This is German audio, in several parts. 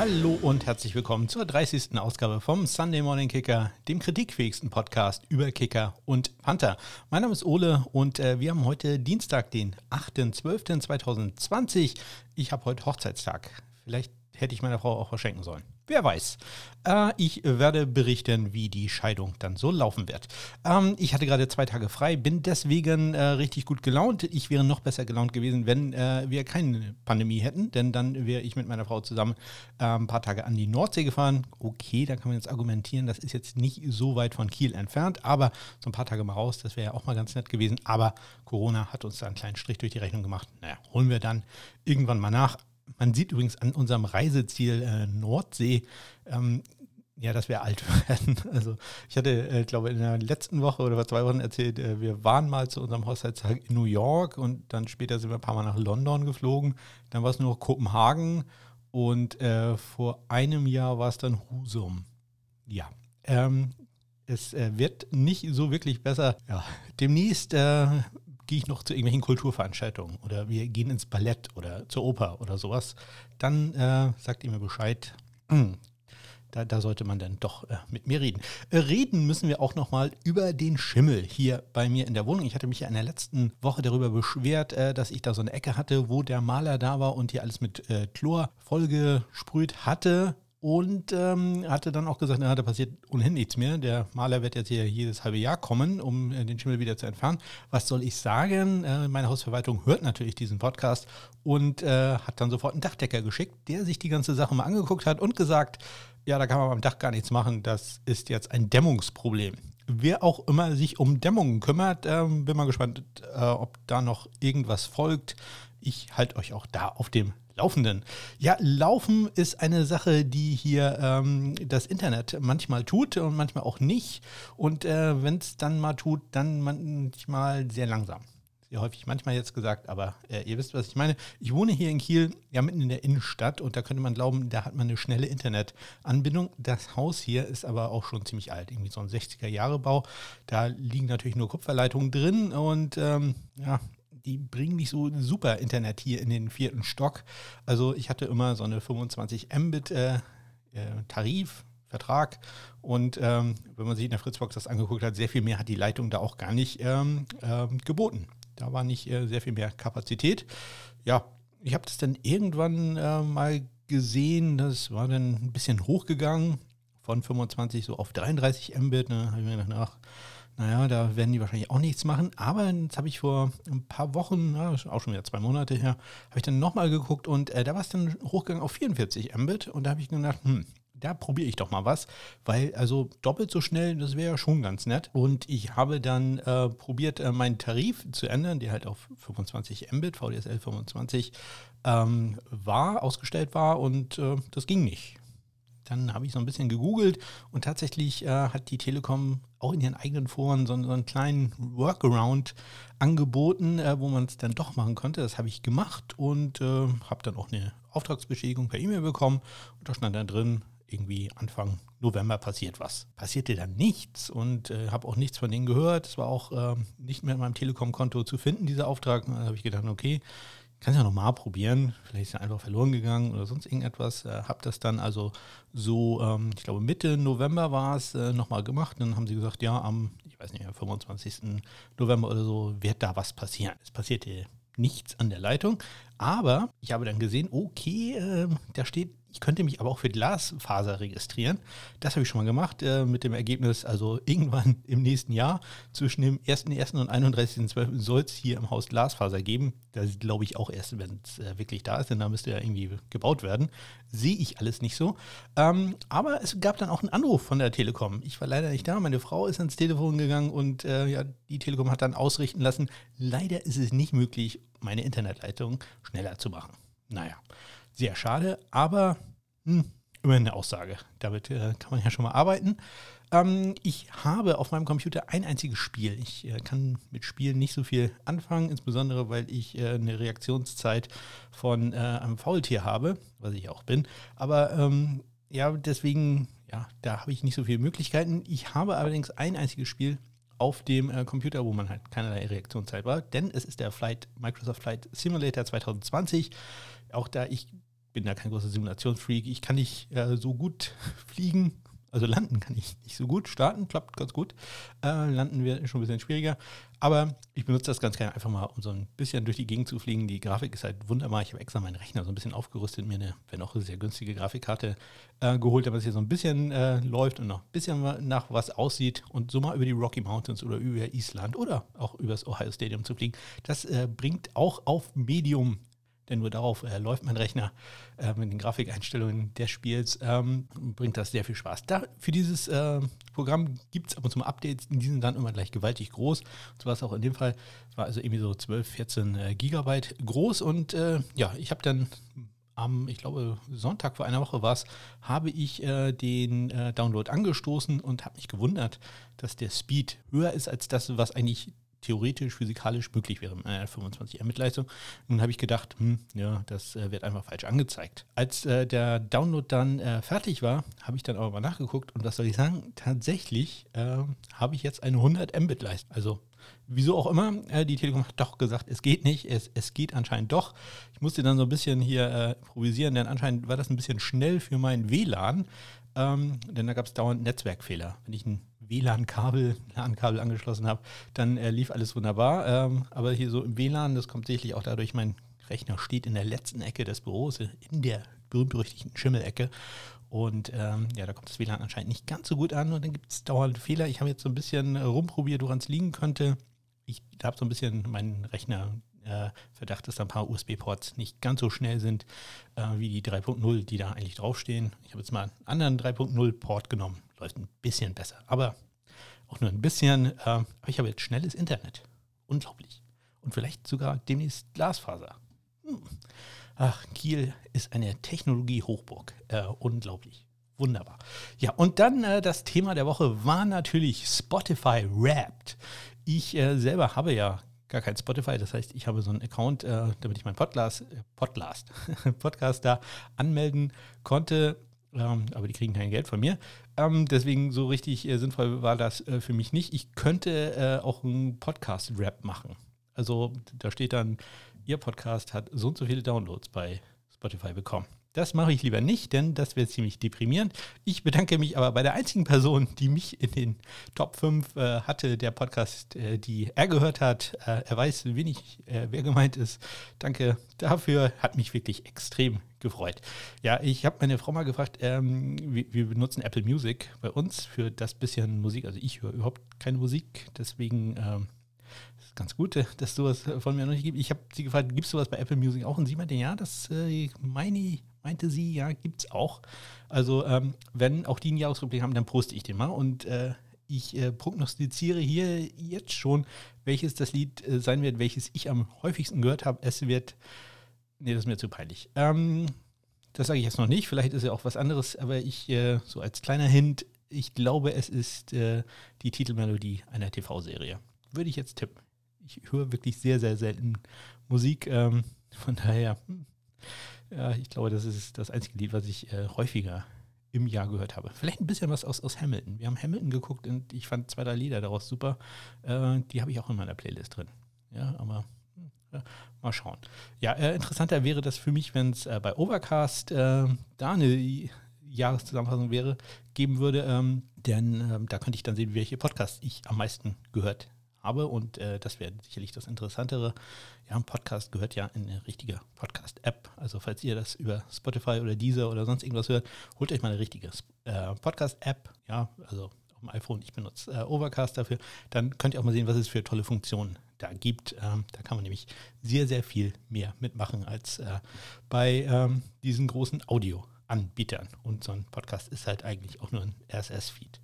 Hallo und herzlich willkommen zur 30. Ausgabe vom Sunday Morning Kicker, dem kritikfähigsten Podcast über Kicker und Panther. Mein Name ist Ole und äh, wir haben heute Dienstag, den 8.12.2020. Ich habe heute Hochzeitstag. Vielleicht hätte ich meiner Frau auch verschenken sollen. Wer weiß. Äh, ich werde berichten, wie die Scheidung dann so laufen wird. Ähm, ich hatte gerade zwei Tage frei, bin deswegen äh, richtig gut gelaunt. Ich wäre noch besser gelaunt gewesen, wenn äh, wir keine Pandemie hätten, denn dann wäre ich mit meiner Frau zusammen äh, ein paar Tage an die Nordsee gefahren. Okay, da kann man jetzt argumentieren, das ist jetzt nicht so weit von Kiel entfernt, aber so ein paar Tage mal raus, das wäre ja auch mal ganz nett gewesen. Aber Corona hat uns da einen kleinen Strich durch die Rechnung gemacht. Naja, holen wir dann irgendwann mal nach. Man sieht übrigens an unserem Reiseziel äh, Nordsee, ähm, ja, dass wir alt werden. Also ich hatte, äh, glaube in der letzten Woche oder vor zwei Wochen erzählt, äh, wir waren mal zu unserem Hochzeitstag in New York und dann später sind wir ein paar Mal nach London geflogen. Dann war es nur Kopenhagen und äh, vor einem Jahr war es dann Husum. Ja, ähm, es äh, wird nicht so wirklich besser. Ja, demnächst äh, gehe ich noch zu irgendwelchen Kulturveranstaltungen oder wir gehen ins Ballett oder zur Oper oder sowas, dann äh, sagt ihr mir Bescheid. Da, da, sollte man dann doch äh, mit mir reden. Äh, reden müssen wir auch nochmal über den Schimmel hier bei mir in der Wohnung. Ich hatte mich ja in der letzten Woche darüber beschwert, äh, dass ich da so eine Ecke hatte, wo der Maler da war und hier alles mit äh, Chlor vollgesprüht hatte und ähm, hatte dann auch gesagt, na, da passiert ohnehin nichts mehr. Der Maler wird jetzt hier jedes halbe Jahr kommen, um äh, den Schimmel wieder zu entfernen. Was soll ich sagen? Äh, meine Hausverwaltung hört natürlich diesen Podcast und äh, hat dann sofort einen Dachdecker geschickt, der sich die ganze Sache mal angeguckt hat und gesagt, ja, da kann man beim Dach gar nichts machen. Das ist jetzt ein Dämmungsproblem. Wer auch immer sich um Dämmungen kümmert, ähm, bin mal gespannt, äh, ob da noch irgendwas folgt. Ich halte euch auch da auf dem Laufenden. Ja, Laufen ist eine Sache, die hier ähm, das Internet manchmal tut und manchmal auch nicht. Und äh, wenn es dann mal tut, dann manchmal sehr langsam. Sehr häufig manchmal jetzt gesagt, aber äh, ihr wisst, was ich meine. Ich wohne hier in Kiel, ja mitten in der Innenstadt und da könnte man glauben, da hat man eine schnelle Internetanbindung. Das Haus hier ist aber auch schon ziemlich alt, irgendwie so ein 60er-Jahre-Bau. Da liegen natürlich nur Kupferleitungen drin und ähm, ja, die bringen nicht so super Internet hier in den vierten Stock. Also ich hatte immer so eine 25 Mbit äh, äh, Tarif. Vertrag. Und ähm, wenn man sich in der Fritzbox das angeguckt hat, sehr viel mehr hat die Leitung da auch gar nicht ähm, ähm, geboten. Da war nicht äh, sehr viel mehr Kapazität. Ja, ich habe das dann irgendwann äh, mal gesehen, das war dann ein bisschen hochgegangen, von 25 so auf 33 Mbit. Ne, habe ich mir gedacht, ach, naja, da werden die wahrscheinlich auch nichts machen. Aber jetzt habe ich vor ein paar Wochen, ja, auch schon wieder zwei Monate her, habe ich dann nochmal geguckt und äh, da war es dann hochgegangen auf 44 Mbit. Und da habe ich gedacht, hm, da probiere ich doch mal was, weil also doppelt so schnell, das wäre ja schon ganz nett. Und ich habe dann äh, probiert, äh, meinen Tarif zu ändern, der halt auf 25 Mbit, VDSL 25 ähm, war, ausgestellt war und äh, das ging nicht. Dann habe ich so ein bisschen gegoogelt und tatsächlich äh, hat die Telekom auch in ihren eigenen Foren so, so einen kleinen Workaround angeboten, äh, wo man es dann doch machen konnte. Das habe ich gemacht und äh, habe dann auch eine Auftragsbestätigung per E-Mail bekommen. Und da stand dann drin, irgendwie Anfang November passiert was. Passierte dann nichts und äh, habe auch nichts von denen gehört. Es war auch äh, nicht mehr in meinem Telekom-Konto zu finden, dieser Auftrag. Da habe ich gedacht, okay, kann es ja nochmal probieren. Vielleicht ist er einfach verloren gegangen oder sonst irgendetwas. Äh, habe das dann also so, ähm, ich glaube Mitte November war es, äh, nochmal gemacht. Dann haben sie gesagt, ja, am, ich weiß nicht, am 25. November oder so wird da was passieren. Es passierte nichts an der Leitung. Aber ich habe dann gesehen, okay, äh, da steht ich könnte mich aber auch für Glasfaser registrieren. Das habe ich schon mal gemacht äh, mit dem Ergebnis, also irgendwann im nächsten Jahr zwischen dem 1.1. und 31.12. soll es hier im Haus Glasfaser geben. Das glaube ich auch erst, wenn es äh, wirklich da ist, denn da müsste ja irgendwie gebaut werden. Sehe ich alles nicht so. Ähm, aber es gab dann auch einen Anruf von der Telekom. Ich war leider nicht da, meine Frau ist ans Telefon gegangen und äh, ja, die Telekom hat dann ausrichten lassen, leider ist es nicht möglich, meine Internetleitung schneller zu machen. Naja. Sehr schade, aber hm, immerhin eine Aussage. Damit äh, kann man ja schon mal arbeiten. Ähm, ich habe auf meinem Computer ein einziges Spiel. Ich äh, kann mit Spielen nicht so viel anfangen, insbesondere weil ich äh, eine Reaktionszeit von äh, einem Faultier habe, was ich auch bin. Aber ähm, ja, deswegen, ja, da habe ich nicht so viele Möglichkeiten. Ich habe allerdings ein einziges Spiel auf dem äh, Computer, wo man halt keinerlei Reaktionszeit war, denn es ist der Flight, Microsoft Flight Simulator 2020. Auch da ich bin da kein großer Simulationsfreak. Ich kann nicht äh, so gut fliegen also landen kann ich nicht so gut. Starten klappt ganz gut. Äh, landen wird schon ein bisschen schwieriger. Aber ich benutze das ganz gerne einfach mal, um so ein bisschen durch die Gegend zu fliegen. Die Grafik ist halt wunderbar. Ich habe extra meinen Rechner so ein bisschen aufgerüstet, mir eine, wenn auch eine sehr günstige Grafikkarte äh, geholt, damit es hier so ein bisschen äh, läuft und noch ein bisschen nach was aussieht. Und so mal über die Rocky Mountains oder über Island oder auch über das Ohio Stadium zu fliegen, das äh, bringt auch auf Medium denn nur darauf äh, läuft mein Rechner äh, mit den Grafikeinstellungen des Spiels. Ähm, bringt das sehr viel Spaß. Da, für dieses äh, Programm gibt es ab und zu mal Updates, die sind dann immer gleich gewaltig groß. So war es auch in dem Fall. Es war also irgendwie so 12, 14 äh, Gigabyte groß und äh, ja, ich habe dann am, ich glaube, Sonntag vor einer Woche war es, habe ich äh, den äh, Download angestoßen und habe mich gewundert, dass der Speed höher ist als das, was eigentlich theoretisch, physikalisch möglich wäre mit einer 25 Mbit Leistung. Nun habe ich gedacht, hm, ja, das äh, wird einfach falsch angezeigt. Als äh, der Download dann äh, fertig war, habe ich dann aber mal nachgeguckt und was soll ich sagen? Tatsächlich ähm, habe ich jetzt eine 100 Mbit Leistung. Also wieso auch immer, äh, die Telekom hat doch gesagt, es geht nicht, es, es geht anscheinend doch. Ich musste dann so ein bisschen hier äh, improvisieren, denn anscheinend war das ein bisschen schnell für mein WLAN, ähm, denn da gab es dauernd Netzwerkfehler. Wenn ich ein WLAN-Kabel, LAN-Kabel angeschlossen habe, dann äh, lief alles wunderbar. Ähm, aber hier so im WLAN, das kommt sicherlich auch dadurch, mein Rechner steht in der letzten Ecke des Büros, in der berühmt-berüchtigten Schimmelecke. Und ähm, ja, da kommt das WLAN anscheinend nicht ganz so gut an und dann gibt es dauernd Fehler. Ich habe jetzt so ein bisschen rumprobiert, woran es liegen könnte. Ich habe so ein bisschen meinen Rechner äh, Verdacht, dass da ein paar USB-Ports nicht ganz so schnell sind äh, wie die 3.0, die da eigentlich draufstehen. Ich habe jetzt mal einen anderen 3.0-Port genommen läuft ein bisschen besser. Aber auch nur ein bisschen. Äh, aber ich habe jetzt schnelles Internet. Unglaublich. Und vielleicht sogar demnächst Glasfaser. Hm. Ach, Kiel ist eine Technologie-Hochburg. Äh, unglaublich. Wunderbar. Ja, und dann äh, das Thema der Woche war natürlich Spotify Wrapped. Ich äh, selber habe ja gar kein Spotify, das heißt, ich habe so einen Account, äh, damit ich meinen Podcast, äh, Podcast, Podcast da anmelden konnte ähm, aber die kriegen kein Geld von mir. Ähm, deswegen so richtig äh, sinnvoll war das äh, für mich nicht. Ich könnte äh, auch einen Podcast-Rap machen. Also da steht dann, Ihr Podcast hat so und so viele Downloads bei Spotify bekommen. Das mache ich lieber nicht, denn das wäre ziemlich deprimierend. Ich bedanke mich aber bei der einzigen Person, die mich in den Top 5 äh, hatte, der Podcast, äh, die er gehört hat. Äh, er weiß, wenig, äh, wer gemeint ist. Danke dafür, hat mich wirklich extrem gefreut. Ja, ich habe meine Frau mal gefragt, ähm, wir, wir, benutzen Apple Music bei uns für das bisschen Musik. Also ich höre überhaupt keine Musik, deswegen ähm, ganz gut, dass du was von mir noch nicht gibt. Ich habe sie gefragt, gibt es sowas bei Apple Music auch? Und sie meinte, ja, das äh, meine, meinte sie, ja, gibt es auch. Also ähm, wenn auch die einen Jahresrückblick haben, dann poste ich den mal und äh, ich äh, prognostiziere hier jetzt schon, welches das Lied äh, sein wird, welches ich am häufigsten gehört habe. Es wird Nee, das ist mir zu peinlich. Ähm, das sage ich jetzt noch nicht. Vielleicht ist ja auch was anderes, aber ich, äh, so als kleiner Hint, ich glaube, es ist äh, die Titelmelodie einer TV-Serie. Würde ich jetzt tippen. Ich höre wirklich sehr, sehr selten Musik. Ähm, von daher, hm, ja, ich glaube, das ist das einzige Lied, was ich äh, häufiger im Jahr gehört habe. Vielleicht ein bisschen was aus, aus Hamilton. Wir haben Hamilton geguckt und ich fand zwei, drei Lieder daraus super. Äh, die habe ich auch in meiner Playlist drin. Ja, aber ja, mal schauen. Ja, äh, interessanter wäre das für mich, wenn es äh, bei Overcast äh, da eine Jahreszusammenfassung wäre, geben würde. Ähm, denn ähm, da könnte ich dann sehen, welche Podcasts ich am meisten gehört habe. Und äh, das wäre sicherlich das Interessantere. Ja, ein Podcast gehört ja in eine richtige Podcast-App. Also falls ihr das über Spotify oder Deezer oder sonst irgendwas hört, holt euch mal eine richtige äh, Podcast-App. Ja, also auf dem iPhone, ich benutze äh, Overcast dafür. Dann könnt ihr auch mal sehen, was es für tolle Funktionen da gibt. Ähm, da kann man nämlich sehr, sehr viel mehr mitmachen als äh, bei ähm, diesen großen Audio-Anbietern. Und so ein Podcast ist halt eigentlich auch nur ein RSS-Feed.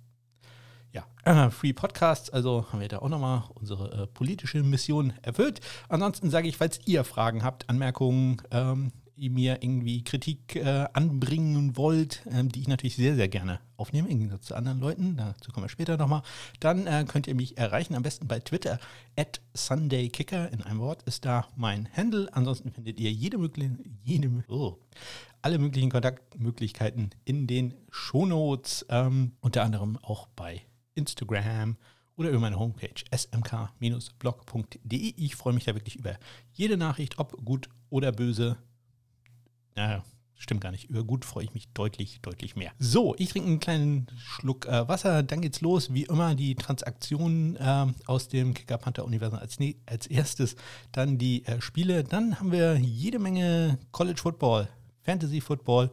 Ja, äh, Free Podcasts, also haben wir da auch nochmal unsere äh, politische Mission erfüllt. Ansonsten sage ich, falls ihr Fragen habt, Anmerkungen, ähm, ihr mir irgendwie Kritik äh, anbringen wollt, ähm, die ich natürlich sehr, sehr gerne aufnehme, im Gegensatz zu anderen Leuten, dazu kommen wir später nochmal, dann äh, könnt ihr mich erreichen, am besten bei Twitter, at SundayKicker, in einem Wort ist da mein Handle. Ansonsten findet ihr jede mögliche, jede, oh, alle möglichen Kontaktmöglichkeiten in den Shownotes, ähm, unter anderem auch bei Instagram oder über meine Homepage smk-blog.de. Ich freue mich da wirklich über jede Nachricht, ob gut oder böse. Naja, Stimmt gar nicht. Über gut freue ich mich deutlich, deutlich mehr. So, ich trinke einen kleinen Schluck äh, Wasser. Dann geht's los. Wie immer die Transaktionen äh, aus dem Kicker Panther Universum als, ne als erstes. Dann die äh, Spiele. Dann haben wir jede Menge College Football, Fantasy Football.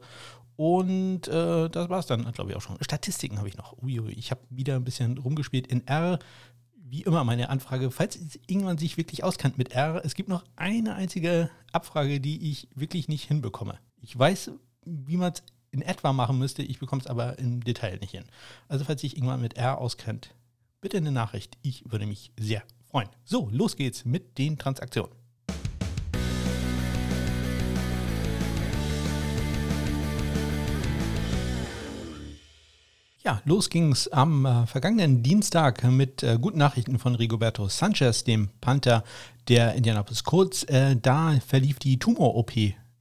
Und äh, das war es dann, glaube ich, auch schon. Statistiken habe ich noch. Uiui, ich habe wieder ein bisschen rumgespielt in R wie immer meine Anfrage, falls irgendwann sich wirklich auskannt mit R, es gibt noch eine einzige Abfrage, die ich wirklich nicht hinbekomme. Ich weiß, wie man es in etwa machen müsste, ich bekomme es aber im Detail nicht hin. Also falls sich irgendwann mit R auskennt, bitte eine Nachricht. Ich würde mich sehr freuen. So, los geht's mit den Transaktionen. Ja, los ging's am äh, vergangenen Dienstag mit äh, guten Nachrichten von Rigoberto Sanchez, dem Panther der Indianapolis Colts. Äh, da verlief die Tumor-OP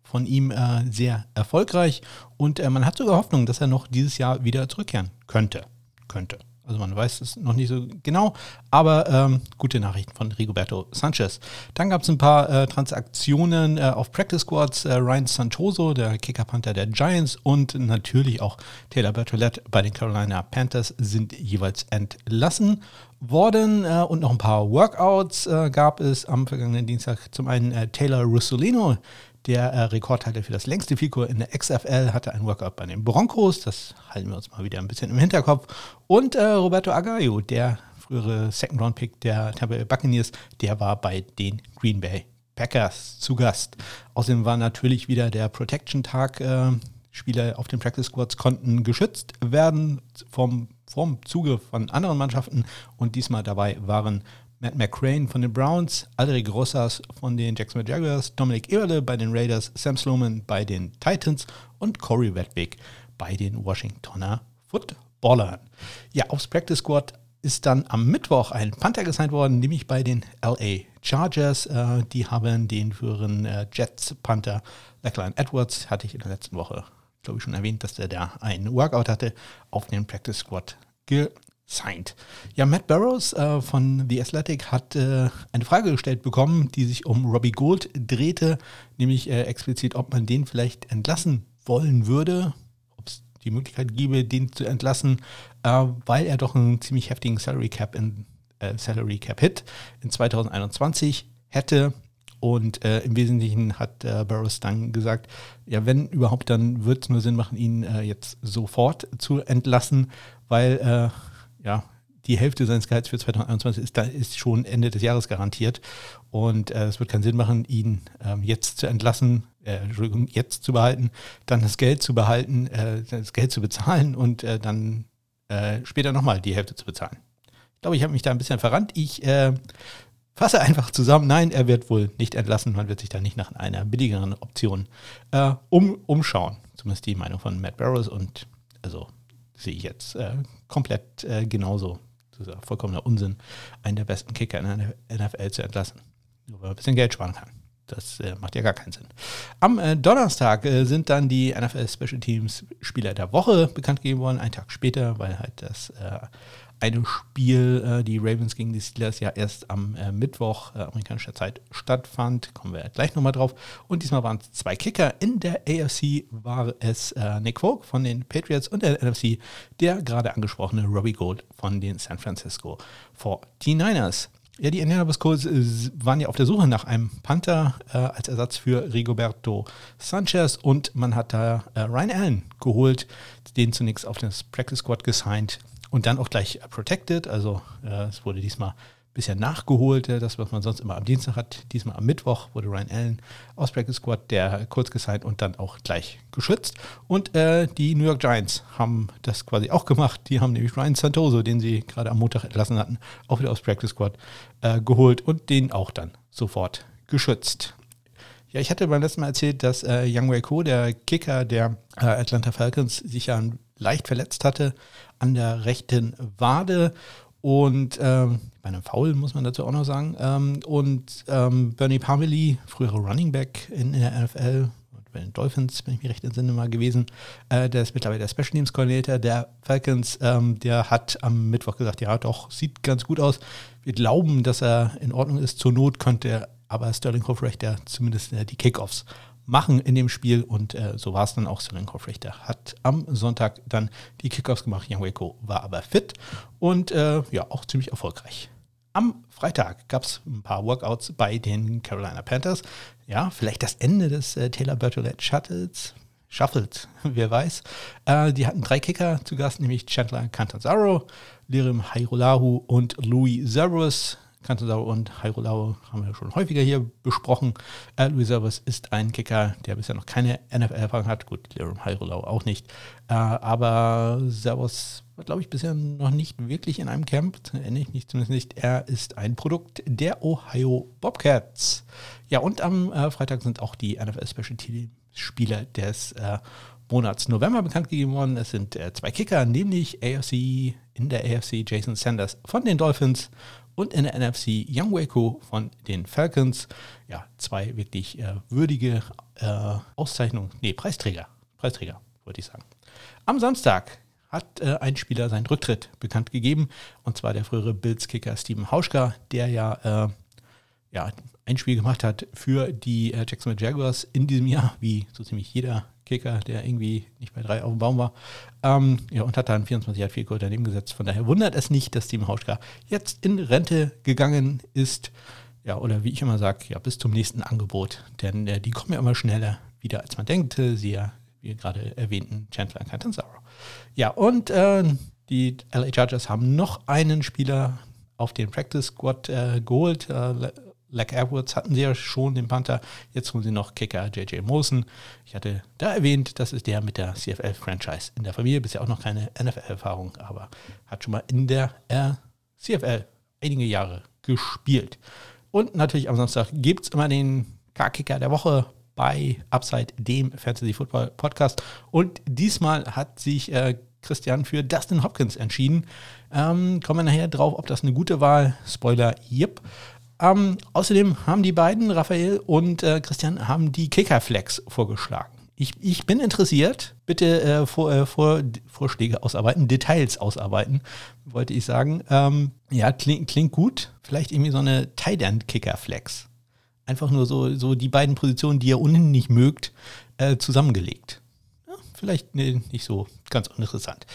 von ihm äh, sehr erfolgreich und äh, man hat sogar Hoffnung, dass er noch dieses Jahr wieder zurückkehren könnte. Könnte. Also man weiß es noch nicht so genau, aber ähm, gute Nachrichten von Rigoberto Sanchez. Dann gab es ein paar äh, Transaktionen äh, auf Practice Squads. Äh, Ryan Santoso, der Kicker-Panther der Giants und natürlich auch Taylor Bertolette bei den Carolina Panthers sind jeweils entlassen worden. Äh, und noch ein paar Workouts äh, gab es am vergangenen Dienstag. Zum einen äh, Taylor Russolino, der äh, Rekordhalter für das längste Figur in der XFL hatte ein Workout bei den Broncos. Das halten wir uns mal wieder ein bisschen im Hinterkopf. Und äh, Roberto Agayo, der frühere Second-Round-Pick der Tampa Bay Buccaneers, der war bei den Green Bay Packers zu Gast. Außerdem war natürlich wieder der Protection-Tag. Äh, Spieler auf den Practice Squads konnten geschützt werden vom, vom Zuge von anderen Mannschaften und diesmal dabei waren Matt McCrane von den Browns, Aldrich Rosas von den Jacksonville Jaguars, Dominic Eberle bei den Raiders, Sam Sloman bei den Titans und Corey Wedwig bei den Washingtoner Footballern. Ja, aufs Practice Squad ist dann am Mittwoch ein Panther gesigned worden, nämlich bei den LA Chargers. Äh, die haben den früheren äh, Jets Panther Lachlan Edwards, hatte ich in der letzten Woche, glaube ich, schon erwähnt, dass der da einen Workout hatte, auf den Practice Squad signed. Ja, Matt Barrows äh, von The Athletic hat äh, eine Frage gestellt bekommen, die sich um Robbie Gold drehte, nämlich äh, explizit, ob man den vielleicht entlassen wollen würde, ob es die Möglichkeit gäbe, den zu entlassen, äh, weil er doch einen ziemlich heftigen Salary Cap in äh, Salary Cap Hit in 2021 hätte. Und äh, im Wesentlichen hat äh, Burroughs dann gesagt, ja, wenn überhaupt, dann wird es nur Sinn machen, ihn äh, jetzt sofort zu entlassen, weil ja, die Hälfte seines Gehalts für 2021 ist, da ist schon Ende des Jahres garantiert. Und äh, es wird keinen Sinn machen, ihn ähm, jetzt zu entlassen, äh, Entschuldigung, jetzt zu behalten, dann das Geld zu behalten, äh, das Geld zu bezahlen und äh, dann äh, später nochmal die Hälfte zu bezahlen. Ich glaube, ich habe mich da ein bisschen verrannt. Ich äh, fasse einfach zusammen. Nein, er wird wohl nicht entlassen. Man wird sich da nicht nach einer billigeren Option um, umschauen. Zumindest die Meinung von Matt Barrows und also sehe ich jetzt äh, komplett äh, genauso. Das ist vollkommener Unsinn, einen der besten Kicker in der NFL zu entlassen. Nur weil man ein bisschen Geld sparen kann. Das äh, macht ja gar keinen Sinn. Am äh, Donnerstag äh, sind dann die NFL Special Teams Spieler der Woche bekannt gegeben worden, einen Tag später, weil halt das äh, eine Spiel, äh, die Ravens gegen die Steelers, ja erst am äh, Mittwoch äh, amerikanischer Zeit stattfand. Kommen wir gleich nochmal drauf. Und diesmal waren es zwei Kicker. In der AFC war es äh, Nick Folk von den Patriots und der NFC der gerade angesprochene Robbie Gold von den San Francisco 49ers. Ja, die Indianapolis Colts äh, waren ja auf der Suche nach einem Panther äh, als Ersatz für Rigoberto Sanchez und man hat da Ryan Allen geholt, den zunächst auf das Practice Squad gesigned und dann auch gleich protected. Also äh, es wurde diesmal ein bisschen nachgeholt, äh, das, was man sonst immer am Dienstag hat. Diesmal am Mittwoch wurde Ryan Allen aus Practice Squad, der kurz gesigned und dann auch gleich geschützt. Und äh, die New York Giants haben das quasi auch gemacht. Die haben nämlich Ryan Santoso, den sie gerade am Montag entlassen hatten, auch wieder aus Practice Squad äh, geholt und den auch dann sofort geschützt. Ja, ich hatte beim letzten Mal erzählt, dass äh, Young Wei Ko, der Kicker der äh, Atlanta Falcons, sich ja leicht verletzt hatte an der rechten Wade und ähm, bei einem Foul muss man dazu auch noch sagen. Ähm, und ähm, Bernie Pameli, frühere Running Back in, in der NFL, bei den Dolphins, wenn ich mich recht entsinne, mal gewesen. Äh, der ist mittlerweile der Special Teams Coordinator der Falcons. Ähm, der hat am Mittwoch gesagt, ja doch, sieht ganz gut aus. Wir glauben, dass er in Ordnung ist. Zur Not könnte er aber Sterling Hofrecht ja zumindest äh, die Kickoffs machen in dem Spiel und äh, so war es dann auch. Solenkoff Richter hat am Sonntag dann die Kickoffs gemacht. Young Waco war aber fit und äh, ja, auch ziemlich erfolgreich. Am Freitag gab es ein paar Workouts bei den Carolina Panthers. Ja, vielleicht das Ende des äh, Taylor Bertolette Shuttles. Shuffles, wer weiß. Äh, die hatten drei Kicker zu Gast, nämlich Chandler Cantanzaro, Lirim Hairolahu und Louis Zerus. Cantanzaro und Hairolau haben wir schon häufiger hier besprochen. Äh, Louis Servus ist ein Kicker, der bisher noch keine NFL-Erfahrung hat. Gut, Lirim Hairolau auch nicht. Äh, aber Servus war, glaube ich, bisher noch nicht wirklich in einem Camp. Nicht, nicht, zumindest nicht. Er ist ein Produkt der Ohio Bobcats. Ja, und am äh, Freitag sind auch die NFL Special Team Spieler des äh, Monats November bekannt gegeben worden. Es sind äh, zwei Kicker, nämlich AFC in der AFC Jason Sanders von den Dolphins und in der NFC Young Waco von den Falcons. Ja, zwei wirklich äh, würdige äh, Auszeichnungen, nee, Preisträger, Preisträger, wollte ich sagen. Am Samstag hat äh, ein Spieler seinen Rücktritt bekannt gegeben, und zwar der frühere Bills-Kicker Steven Hauschka, der ja, äh, ja ein Spiel gemacht hat für die äh, Jacksonville Jaguars in diesem Jahr, wie so ziemlich jeder Kicker, der irgendwie nicht bei drei auf dem Baum war. Ähm, ja, und hat dann 24 Jahre viel daneben gesetzt. Von daher wundert es nicht, dass Team Hauschka jetzt in Rente gegangen ist. Ja, oder wie ich immer sage, ja, bis zum nächsten Angebot. Denn äh, die kommen ja immer schneller wieder, als man denkt. Sie ja, wie gerade erwähnten, Chandler Catanzaro. Ja, und äh, die LA Chargers haben noch einen Spieler auf den Practice Squad äh, geholt. Äh, Lack Edwards hatten sie ja schon, den Panther. Jetzt holen sie noch Kicker JJ Mosen. Ich hatte da erwähnt, das ist der mit der CFL-Franchise in der Familie. Bisher auch noch keine NFL-Erfahrung, aber hat schon mal in der äh, CFL einige Jahre gespielt. Und natürlich am Samstag gibt es immer den K-Kicker der Woche bei Upside, dem Fantasy Football Podcast. Und diesmal hat sich äh, Christian für Dustin Hopkins entschieden. Ähm, kommen wir nachher drauf, ob das eine gute Wahl. Spoiler, yep. Ähm, außerdem haben die beiden, Raphael und äh, Christian, haben die Kickerflex vorgeschlagen. Ich, ich bin interessiert. Bitte äh, vor, äh, vor, Vorschläge ausarbeiten, Details ausarbeiten, wollte ich sagen. Ähm, ja, klingt, klingt gut. Vielleicht irgendwie so eine Tight End Kickerflex. Einfach nur so, so die beiden Positionen, die ihr ohnehin nicht mögt, äh, zusammengelegt. Vielleicht nee, nicht so ganz uninteressant.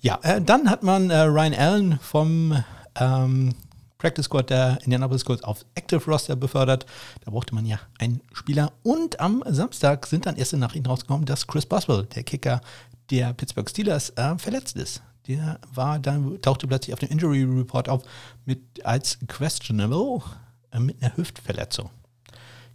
Ja, äh, dann hat man äh, Ryan Allen vom ähm, Practice Squad der Indianapolis Colts auf Active Roster befördert. Da brauchte man ja einen Spieler. Und am Samstag sind dann erste Nachrichten rausgekommen, dass Chris Boswell, der Kicker der Pittsburgh Steelers, äh, verletzt ist. Der war dann, tauchte plötzlich auf dem Injury Report auf mit als questionable äh, mit einer Hüftverletzung.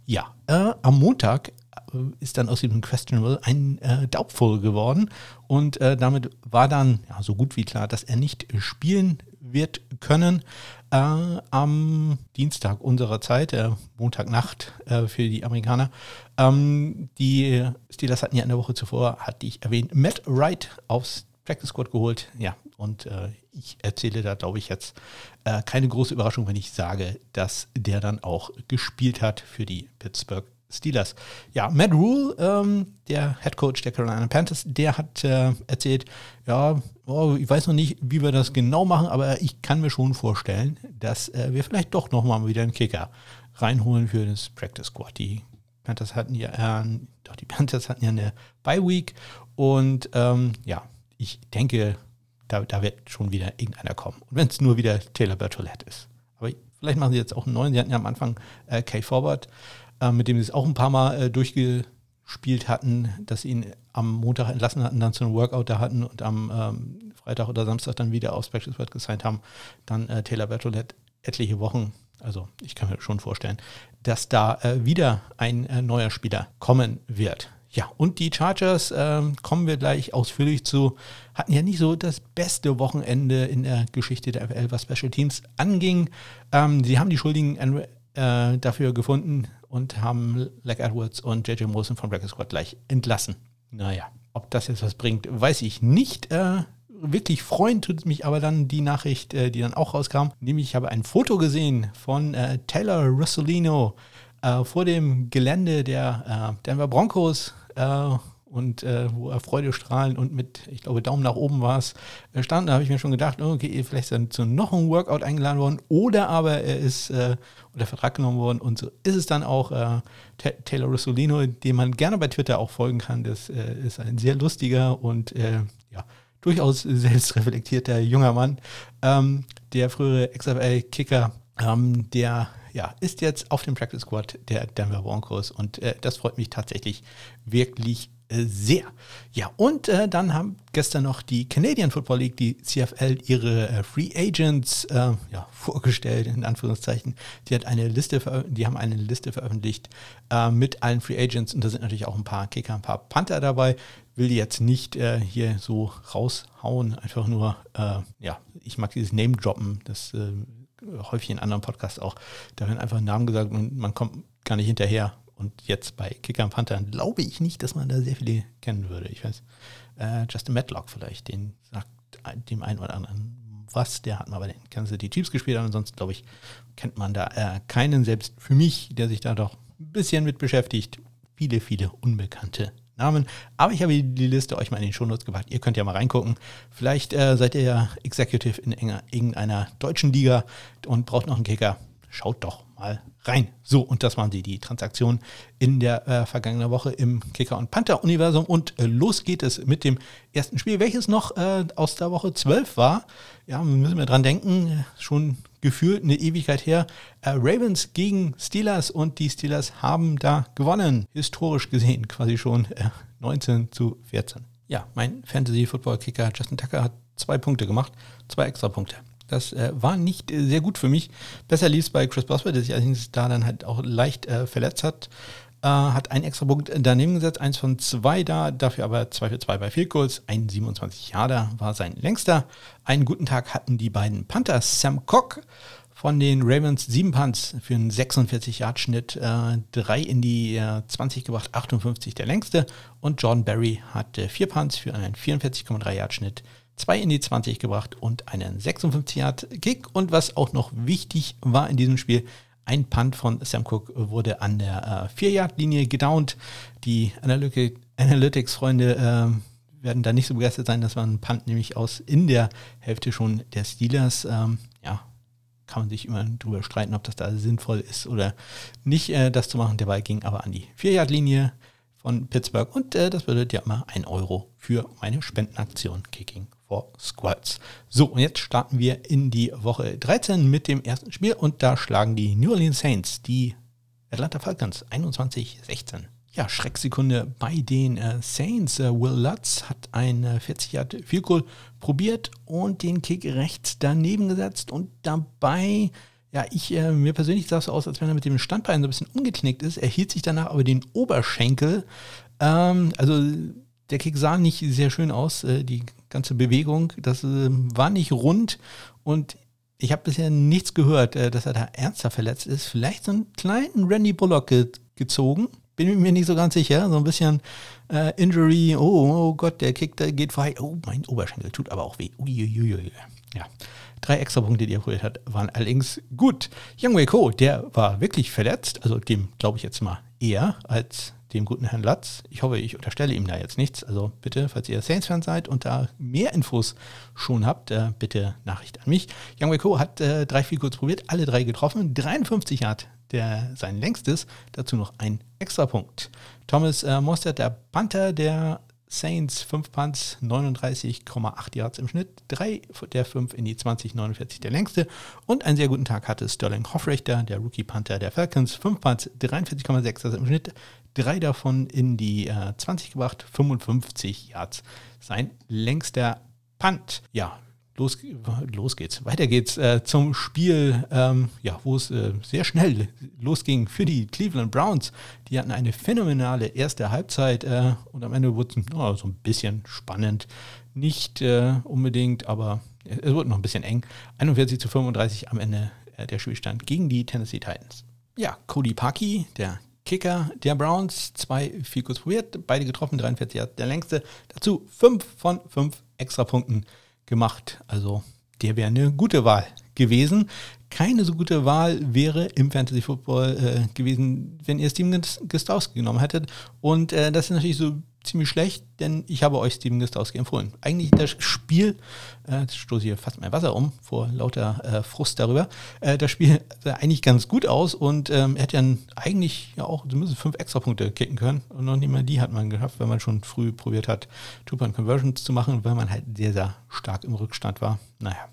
Ja, äh, am Montag äh, ist dann aus dem Questionable ein äh, Doubtful geworden und äh, damit war dann ja, so gut wie klar, dass er nicht spielen wird können äh, am Dienstag unserer Zeit, äh, Montagnacht äh, für die Amerikaner. Ähm, die Steelers hatten ja in der Woche zuvor, hatte ich erwähnt, Matt Wright aufs Practice Squad geholt. Ja, und äh, ich erzähle da, glaube ich, jetzt äh, keine große Überraschung, wenn ich sage, dass der dann auch gespielt hat für die Pittsburgh Steelers. Ja, Matt Rule, ähm, der Head Coach der Carolina Panthers, der hat äh, erzählt, ja, oh, ich weiß noch nicht, wie wir das genau machen, aber ich kann mir schon vorstellen, dass äh, wir vielleicht doch nochmal wieder einen Kicker reinholen für das Practice Squad. Die Panthers hatten ja, äh, doch die Panthers hatten ja eine Bye Week und ähm, ja, ich denke, da, da wird schon wieder irgendeiner kommen. Und wenn es nur wieder Taylor Bertolette ist. Aber vielleicht machen sie jetzt auch einen neuen. Sie hatten ja am Anfang äh, Kay Forward äh, mit dem sie es auch ein paar Mal äh, durchgespielt hatten, dass sie ihn am Montag entlassen hatten, dann zu einem Workout da hatten und am ähm, Freitag oder Samstag dann wieder aufs Practice Squad gesigned haben. Dann äh, Taylor Bertolette etliche Wochen. Also ich kann mir schon vorstellen, dass da äh, wieder ein äh, neuer Spieler kommen wird. Ja, und die Chargers, äh, kommen wir gleich ausführlich zu, hatten ja nicht so das beste Wochenende in der Geschichte der FL, was Special Teams anging. Ähm, sie haben die Schuldigen äh, dafür gefunden und haben Leck Edwards und JJ Mosen von Breakfast Squad gleich entlassen. Naja, ob das jetzt was bringt, weiß ich nicht. Äh, wirklich freuen tut mich aber dann die Nachricht, äh, die dann auch rauskam. Nämlich, ich habe ein Foto gesehen von äh, Taylor Russolino äh, vor dem Gelände der äh, Denver Broncos. Und äh, wo er Freude strahlen und mit, ich glaube, Daumen nach oben war es, äh, stand. Da habe ich mir schon gedacht, oh, okay, vielleicht ist er zu noch einem Workout eingeladen worden oder aber er ist äh, unter Vertrag genommen worden und so ist es dann auch. Äh, Taylor Russolino, dem man gerne bei Twitter auch folgen kann, das äh, ist ein sehr lustiger und äh, ja, durchaus selbstreflektierter junger Mann. Ähm, der frühere XFL-Kicker, ähm, der ja, ist jetzt auf dem Practice Squad der Denver Broncos und äh, das freut mich tatsächlich wirklich sehr. Ja, und äh, dann haben gestern noch die Canadian Football League, die CFL, ihre äh, Free Agents äh, ja, vorgestellt, in Anführungszeichen. Die, hat eine Liste die haben eine Liste veröffentlicht äh, mit allen Free Agents und da sind natürlich auch ein paar Kicker, ein paar Panther dabei. Will die jetzt nicht äh, hier so raushauen, einfach nur, ja, ich mag dieses Name-Droppen, das häufig in anderen Podcasts auch. Da werden einfach Namen gesagt und man kommt gar nicht hinterher. Und jetzt bei Kicker und Panther glaube ich nicht, dass man da sehr viele kennen würde. Ich weiß, äh, Justin Matlock vielleicht, den sagt dem einen oder anderen was. Der hat mal bei den Kansas City Chiefs gespielt. Ansonsten, glaube ich, kennt man da äh, keinen, selbst für mich, der sich da doch ein bisschen mit beschäftigt. Viele, viele unbekannte Namen. Aber ich habe die Liste euch mal in den Shownotes gepackt. Ihr könnt ja mal reingucken. Vielleicht äh, seid ihr ja Executive in irgendeiner deutschen Liga und braucht noch einen Kicker. Schaut doch mal rein. So, und das waren die, die Transaktionen in der äh, vergangenen Woche im Kicker- und Panther-Universum. Und äh, los geht es mit dem ersten Spiel, welches noch äh, aus der Woche 12 war. Ja, müssen wir dran denken, schon gefühlt eine Ewigkeit her. Äh, Ravens gegen Steelers und die Steelers haben da gewonnen. Historisch gesehen quasi schon 19 äh, zu 14. Ja, mein Fantasy-Football-Kicker Justin Tucker hat zwei Punkte gemacht, zwei extra Punkte. Das äh, war nicht äh, sehr gut für mich. Besser lief es bei Chris Boswell, der sich allerdings da dann halt auch leicht äh, verletzt hat. Äh, hat einen extra Punkt daneben gesetzt, eins von zwei da, dafür aber zwei für zwei bei Field Goals. Ein 27 Jahre war sein längster. Einen guten Tag hatten die beiden Panthers. Sam Cock von den Ravens sieben Punts für einen 46 Yard Schnitt, äh, drei in die äh, 20 gebracht, 58 der längste. Und Jordan Berry hatte vier Punts für einen 44,3 Yard Schnitt, zwei in die 20 gebracht und einen 56 Yard Kick. Und was auch noch wichtig war in diesem Spiel, ein Punt von Sam Cook wurde an der 4-Yard-Linie äh, gedownt. Die Analytics-Freunde äh, werden da nicht so begeistert sein. Das war ein Punt nämlich aus in der Hälfte schon der Steelers. Ähm, ja, kann man sich immer drüber streiten, ob das da sinnvoll ist oder nicht, äh, das zu machen. Der Ball ging aber an die 4-Yard-Linie von Pittsburgh und äh, das bedeutet ja immer ein Euro für meine Spendenaktion Kicking for Squads. So, und jetzt starten wir in die Woche 13 mit dem ersten Spiel und da schlagen die New Orleans Saints die Atlanta Falcons 21-16. Ja, Schrecksekunde bei den äh, Saints. Äh, Will Lutz hat ein äh, 40 Yard Field Goal probiert und den Kick rechts daneben gesetzt und dabei ja, ich, äh, mir persönlich sah es so aus, als wenn er mit dem Standbein so ein bisschen umgeknickt ist. Er hielt sich danach aber den Oberschenkel. Ähm, also der Kick sah nicht sehr schön aus, äh, die ganze Bewegung. Das äh, war nicht rund und ich habe bisher nichts gehört, äh, dass er da ernster verletzt ist. Vielleicht so einen kleinen Randy Bullock ge gezogen. Bin mir nicht so ganz sicher. So ein bisschen äh, Injury. Oh, oh Gott, der Kick der geht vorbei. Oh, mein Oberschenkel tut aber auch weh. Uiuiui. Ja. Drei extra Punkte, die er geholt hat, waren allerdings gut. Young Wei Ko, der war wirklich verletzt. Also dem glaube ich jetzt mal eher als dem guten Herrn Latz. Ich hoffe, ich unterstelle ihm da jetzt nichts. Also bitte, falls ihr Saints-Fan seid und da mehr Infos schon habt, äh, bitte Nachricht an mich. Young Wei Ko hat äh, drei viel kurz probiert, alle drei getroffen. 53 hat der sein längstes. Dazu noch ein extra Punkt. Thomas äh, Mostert, der Panther der Saints 5 Punts, 39,8 Yards im Schnitt, 3 der 5 in die 20, 49 der längste. Und einen sehr guten Tag hatte Sterling Hoffrechter, der Rookie Panther der Falcons, 5 Punts, 43,6 Yards im Schnitt, 3 davon in die äh, 20 gebracht, 55 Yards. Sein längster Punt. Ja, los, los geht's. Weiter geht's äh, zum Spiel, ähm, ja, wo es äh, sehr schnell losging für die Cleveland Browns. Die hatten eine phänomenale erste Halbzeit äh, und am Ende wurde es oh, so ein bisschen spannend. Nicht äh, unbedingt, aber es wurde noch ein bisschen eng. 41 zu 35 am Ende äh, der Spielstand gegen die Tennessee Titans. Ja, Cody Parkey, der Kicker der Browns, zwei kurz probiert, beide getroffen, 43 der längste. Dazu 5 von 5 Extrapunkten gemacht. Also der wäre eine gute Wahl gewesen. Keine so gute Wahl wäre im Fantasy Football äh, gewesen, wenn ihr Steven Gostowski genommen hättet. Und äh, das ist natürlich so ziemlich schlecht, denn ich habe euch Steven Gostowski empfohlen. Eigentlich das Spiel, äh, jetzt stoße hier fast mein Wasser um, vor lauter äh, Frust darüber, äh, das Spiel sah eigentlich ganz gut aus und ähm, er hätte ja eigentlich ja auch zumindest fünf Extrapunkte kicken können und noch nicht mal die hat man geschafft, wenn man schon früh probiert hat, Two-Point-Conversions zu machen, weil man halt sehr, sehr stark im Rückstand war. Naja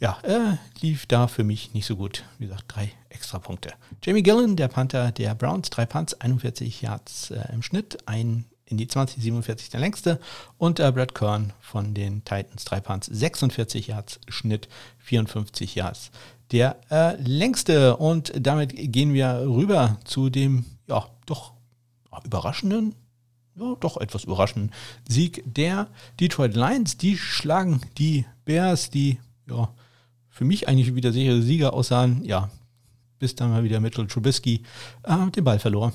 ja, äh, lief da für mich nicht so gut. Wie gesagt, drei extra Punkte. Jamie Gillen, der Panther der Browns, drei Punts, 41 Yards äh, im Schnitt, ein in die 20, 47 der längste. Und äh, Brad Kern von den Titans, drei Punts, 46 Yards Schnitt, 54 Yards der äh, längste. Und damit gehen wir rüber zu dem, ja, doch überraschenden, ja, doch etwas überraschenden Sieg der Detroit Lions. Die schlagen die Bears, die, ja, für mich eigentlich wieder sichere Sieger aussahen. Ja, bis dann mal wieder Mitchell Trubisky äh, den Ball verlor.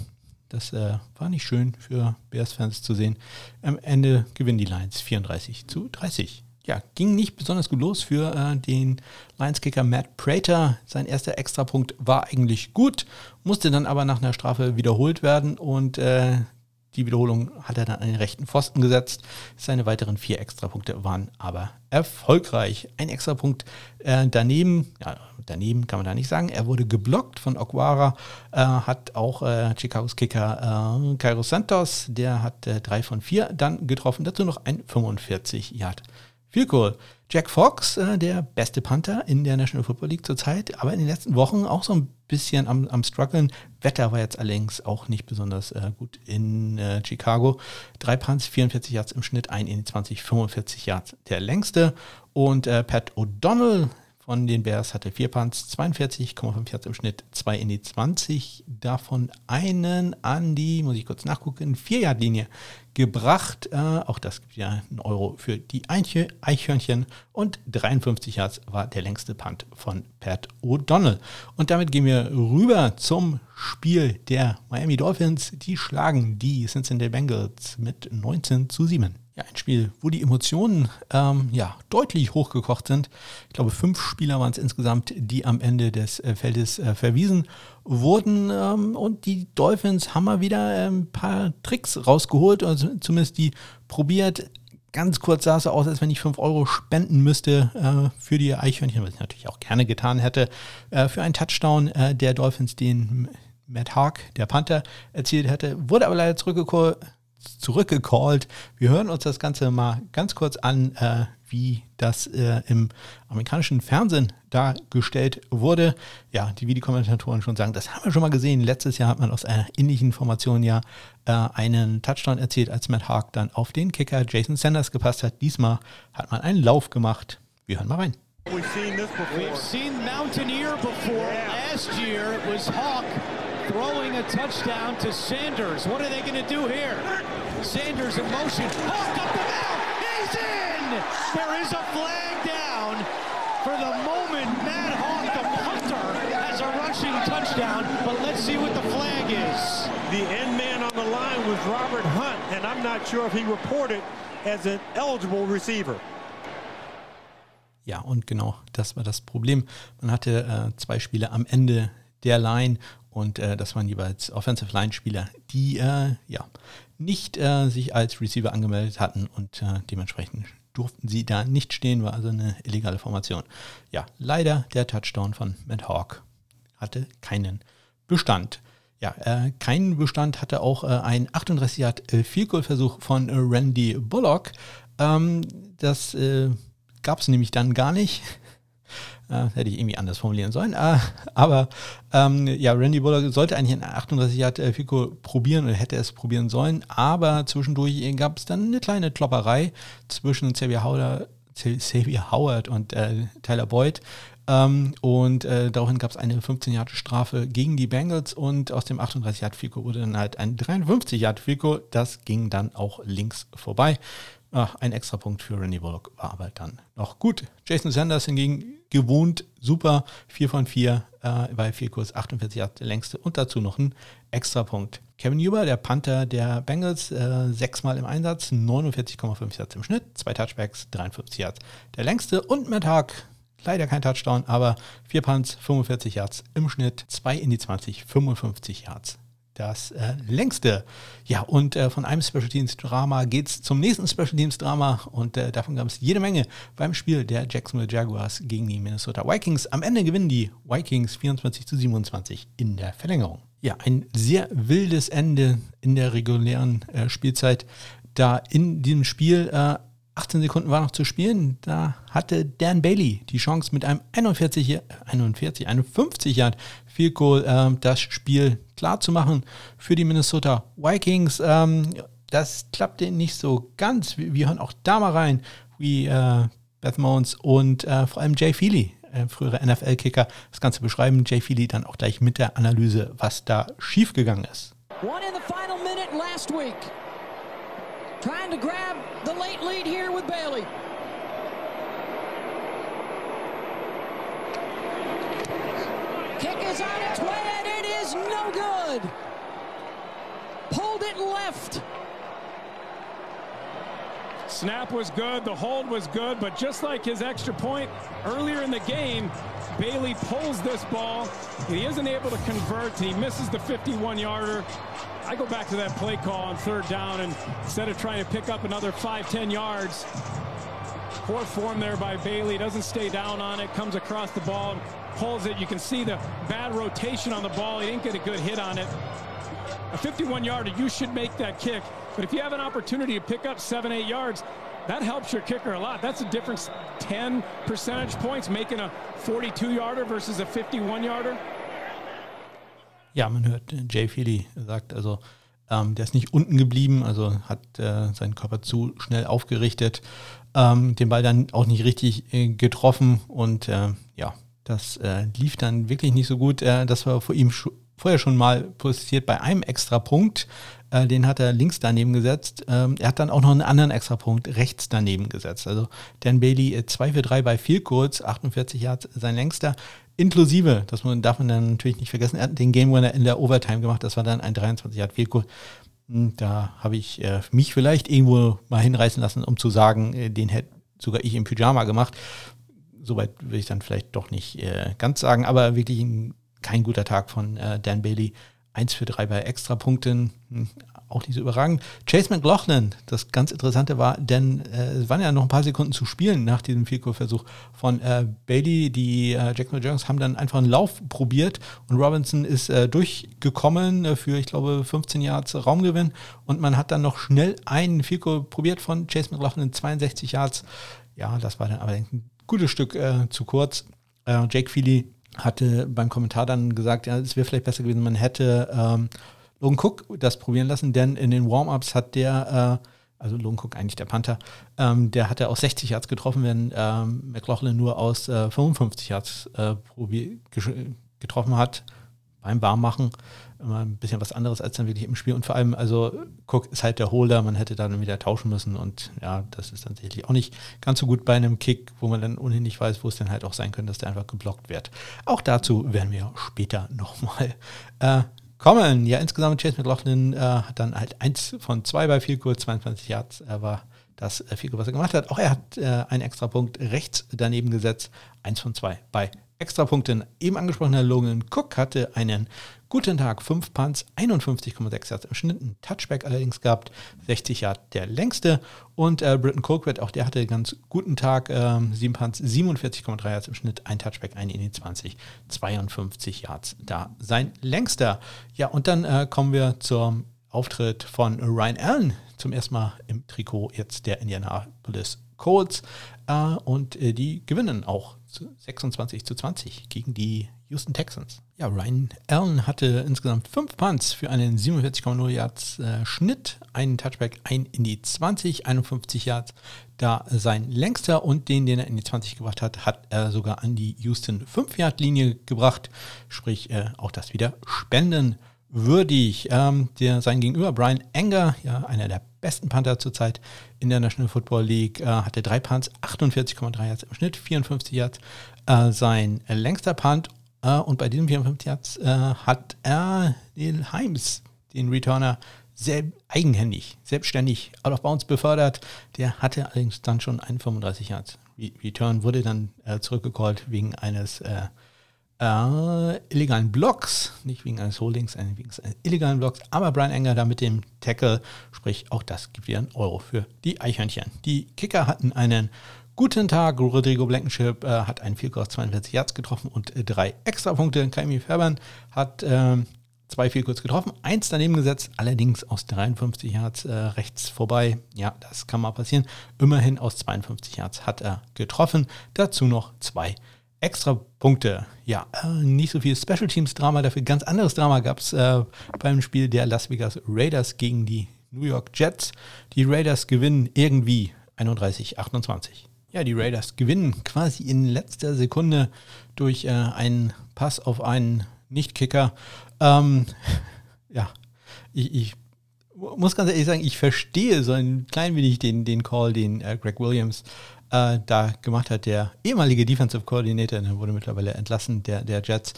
Das äh, war nicht schön für Bears-Fans zu sehen. Am Ende gewinnen die Lions 34 zu 30. Ja, ging nicht besonders gut los für äh, den Lions-Kicker Matt Prater. Sein erster Extrapunkt war eigentlich gut, musste dann aber nach einer Strafe wiederholt werden und äh, die Wiederholung hat er dann an den rechten Pfosten gesetzt. Seine weiteren vier Extrapunkte waren aber erfolgreich. Ein Extrapunkt äh, daneben, ja, daneben kann man da nicht sagen, er wurde geblockt von Okwara, äh, hat auch äh, Chicagos Kicker äh, Cairo Santos, der hat äh, drei von vier dann getroffen, dazu noch ein 45 Yard viel cool. Jack Fox, äh, der beste Panther in der National Football League zurzeit, aber in den letzten Wochen auch so ein bisschen am, am struggeln. Wetter war jetzt allerdings auch nicht besonders äh, gut in äh, Chicago. Drei Punts, 44 Yards im Schnitt, ein in 20, 45 Yards der längste. Und äh, Pat O'Donnell, von den Bears hatte vier Punts, 42,5 Yards im Schnitt, zwei in die 20, davon einen an die, muss ich kurz nachgucken, 4-Yard-Linie gebracht. Äh, auch das gibt ja einen Euro für die Eichhörnchen und 53 Yards war der längste Punt von Pat O'Donnell. Und damit gehen wir rüber zum Spiel der Miami Dolphins. Die schlagen die Cincinnati Bengals mit 19 zu 7 ja, ein Spiel, wo die Emotionen ähm, ja, deutlich hochgekocht sind. Ich glaube, fünf Spieler waren es insgesamt, die am Ende des äh, Feldes äh, verwiesen wurden. Ähm, und die Dolphins haben mal wieder ein paar Tricks rausgeholt, also zumindest die probiert. Ganz kurz sah es aus, als wenn ich 5 Euro spenden müsste äh, für die Eichhörnchen, was ich natürlich auch gerne getan hätte, äh, für einen Touchdown äh, der Dolphins, den Matt Hawk, der Panther, erzielt hätte. Wurde aber leider zurückgekommen zurückgecallt. Wir hören uns das Ganze mal ganz kurz an, äh, wie das äh, im amerikanischen Fernsehen dargestellt wurde. Ja, die Videokommentatoren schon sagen, das haben wir schon mal gesehen. Letztes Jahr hat man aus einer ähnlichen Formation ja äh, einen Touchdown erzielt, als Matt Haag dann auf den Kicker Jason Sanders gepasst hat. Diesmal hat man einen Lauf gemacht. Wir hören mal rein. We've seen this before. We've seen Mountaineer before. Last year it was Hawk throwing a touchdown to Sanders. What are they going to do here? Sanders in motion. Hawk up the middle. He's in. There is a flag down. For the moment, Matt Hawk, the punter, has a rushing touchdown. But let's see what the flag is. The end man on the line was Robert Hunt, and I'm not sure if he reported as an eligible receiver. Ja, und genau das war das Problem. Man hatte äh, zwei Spiele am Ende der Line und äh, das waren jeweils Offensive Line Spieler, die äh, ja nicht äh, sich als Receiver angemeldet hatten und äh, dementsprechend durften sie da nicht stehen, war also eine illegale Formation. Ja, leider der Touchdown von Matt Hawk hatte keinen Bestand. Ja, äh, keinen Bestand hatte auch äh, ein 38 Yard äh, Goal Versuch von Randy Bullock. Ähm, das gab es nämlich dann gar nicht. Äh, hätte ich irgendwie anders formulieren sollen. Äh, aber ähm, ja, Randy Bullock sollte eigentlich in 38 Yard äh, Fico probieren oder hätte es probieren sollen. Aber zwischendurch gab es dann eine kleine Klopperei zwischen Xavier Howard, Xavier Howard und äh, Tyler Boyd. Ähm, und äh, daraufhin gab es eine 15 Yard Strafe gegen die Bengals und aus dem 38 Yard Fico wurde dann halt ein 53 Yard Fico. Das ging dann auch links vorbei. Ach, ein extra Punkt für Randy Bullock war aber dann noch gut. Jason Sanders hingegen gewohnt super, 4 von 4 äh, bei 4 Kurs 48 Yards der längste und dazu noch ein extra Punkt. Kevin Huber, der Panther der Bengals, äh, sechsmal im Einsatz, 49,5 Yards im Schnitt, zwei Touchbacks, 53 Yards der längste und Matt Haag, leider kein Touchdown, aber 4 Punts, 45 Yards im Schnitt, 2 in die 20, 55 Yards das äh, längste. Ja, und äh, von einem Special Teams Drama geht es zum nächsten Special Teams Drama und äh, davon gab es jede Menge beim Spiel der Jacksonville Jaguars gegen die Minnesota Vikings. Am Ende gewinnen die Vikings 24 zu 27 in der Verlängerung. Ja, ein sehr wildes Ende in der regulären äh, Spielzeit, da in diesem Spiel 18 Sekunden war noch zu spielen. Da hatte Dan Bailey die Chance mit einem 41, 41 51 Yard Field Goal äh, das Spiel klar zu machen für die Minnesota Vikings. Ähm, das klappte nicht so ganz. Wir, wir hören auch da mal rein, wie äh, Beth Mons und äh, vor allem Jay Feely, äh, frühere NFL-Kicker, das Ganze beschreiben. Jay Feely dann auch gleich mit der Analyse, was da schiefgegangen ist. One in the final minute last week. Trying to grab the late lead here with Bailey. Kick is on its way is no good. Pulled it left. Snap was good, the hold was good, but just like his extra point earlier in the game, Bailey pulls this ball. He isn't able to convert. He misses the 51 yarder. I go back to that play call on third down, and instead of trying to pick up another five, ten yards, poor form there by Bailey. Doesn't stay down on it, comes across the ball, pulls it. You can see the bad rotation on the ball. He didn't get a good hit on it. A 51 yarder, you should make that kick. But if you have an opportunity to pick up seven, eight yards, that helps your kicker a lot. That's a difference 10 percentage points making a 42 yarder versus a 51 yarder. Ja, man hört, äh, Jay Feely sagt, also ähm, der ist nicht unten geblieben, also hat äh, seinen Körper zu schnell aufgerichtet, ähm, den Ball dann auch nicht richtig äh, getroffen und äh, ja, das äh, lief dann wirklich nicht so gut. Äh, das war vor ihm vorher schon mal postiert bei einem Extrapunkt. Äh, den hat er links daneben gesetzt. Ähm, er hat dann auch noch einen anderen Extrapunkt rechts daneben gesetzt. Also Dan Bailey 2 für 3 bei viel kurz, 48 Yards sein längster inklusive, das darf man dann natürlich nicht vergessen, er hat den Game Winner in der Overtime gemacht, das war dann ein 23 Yard Field Goal. Hm, da habe ich äh, mich vielleicht irgendwo mal hinreißen lassen, um zu sagen, äh, den hätte sogar ich im Pyjama gemacht. Soweit will ich dann vielleicht doch nicht äh, ganz sagen, aber wirklich ein, kein guter Tag von äh, Dan Bailey. 1 für 3 bei Extrapunkten, hm, auch nicht so überragend. Chase McLaughlin, das ganz Interessante war, denn äh, es waren ja noch ein paar Sekunden zu spielen nach diesem Vielkurversuch von äh, Bailey. Die äh, Jacksonville Jones haben dann einfach einen Lauf probiert und Robinson ist äh, durchgekommen äh, für, ich glaube, 15 Yards Raumgewinn und man hat dann noch schnell einen Vielkur probiert von Chase McLaughlin, 62 Yards. Ja, das war dann aber ein gutes Stück äh, zu kurz. Äh, Jake Feely hatte beim Kommentar dann gesagt, ja, es wäre vielleicht besser gewesen, man hätte ähm, Logan Cook das probieren lassen, denn in den Warm-Ups hat der, äh, also Logan Cook eigentlich der Panther, ähm, der hatte aus 60 Yards getroffen, wenn ähm, McLaughlin nur aus äh, 55 Yards äh, getroffen hat beim Warmmachen. Immer ein bisschen was anderes als dann wirklich im Spiel. Und vor allem, also Cook ist halt der Holder, man hätte dann wieder tauschen müssen. Und ja, das ist dann sicherlich auch nicht ganz so gut bei einem Kick, wo man dann ohnehin nicht weiß, wo es dann halt auch sein könnte, dass der einfach geblockt wird. Auch dazu werden wir später nochmal äh, kommen. Ja, insgesamt Chase McLaughlin äh, hat dann halt eins von zwei bei viel kurz, 22 Yards Er war das äh, viel was er gemacht hat. Auch er hat äh, einen extra Punkt rechts daneben gesetzt. Eins von zwei bei Extrapunkten. Eben angesprochener Logan Cook hatte einen guten Tag, 5 Punts, 51,6 Yards im Schnitt, ein Touchback allerdings gehabt, 60 Yards der längste. Und äh, Britton Colquitt, auch der hatte einen ganz guten Tag, ähm, 7 Punts, 47,3 Yards im Schnitt, ein Touchback, ein in die 20, 52 Yards da sein längster. Ja, und dann äh, kommen wir zum Auftritt von Ryan Allen, zum ersten Mal im Trikot jetzt der Indianapolis Colts. Äh, und äh, die gewinnen auch 26 zu 20 gegen die Houston Texans. Ja, Ryan Allen hatte insgesamt 5 Punts für einen 47,0 Yards äh, Schnitt, einen Touchback, ein in die 20, 51 Yards. Da sein längster und den, den er in die 20 gebracht hat, hat er sogar an die Houston 5-Yard-Linie gebracht. Sprich, äh, auch das wieder spendenwürdig. Ähm, der, sein Gegenüber Brian Enger, ja, einer der besten Panther zurzeit in der National Football League, äh, hatte drei Punts, 48,3 Yards im Schnitt, 54 Yards. Äh, sein längster Punt äh, und bei diesem 54 Yards äh, hat er den Heims, den Returner, sehr eigenhändig, selbstständig out of bounds befördert. Der hatte allerdings dann schon einen 35 Yards Return, wurde dann äh, zurückgecallt wegen eines äh, illegalen Blocks, nicht wegen eines Holdings, sondern wegen eines illegalen Blocks, aber Brian Enger da mit dem Tackle, sprich auch das gibt wieder einen Euro für die Eichhörnchen. Die Kicker hatten einen guten Tag, Rodrigo Blankenship äh, hat einen 4,42 Yards getroffen und äh, drei Extrapunkte. Kaimi Färbern hat äh, zwei viel kurz getroffen, eins daneben gesetzt, allerdings aus 53 Yards äh, rechts vorbei. Ja, das kann mal passieren. Immerhin aus 52 Yards hat er getroffen. Dazu noch zwei extra Punkte. Ja, äh, nicht so viel Special Teams Drama, dafür ganz anderes Drama gab es äh, beim Spiel der Las Vegas Raiders gegen die New York Jets. Die Raiders gewinnen irgendwie 31-28. Ja, die Raiders gewinnen quasi in letzter Sekunde durch äh, einen Pass auf einen Nicht-Kicker. Ähm, ja, ich, ich, muss ganz ehrlich sagen, ich verstehe so ein klein wenig den, den Call, den äh, Greg Williams äh, da gemacht hat. Der ehemalige Defensive Coordinator, der wurde mittlerweile entlassen, der, der Jets.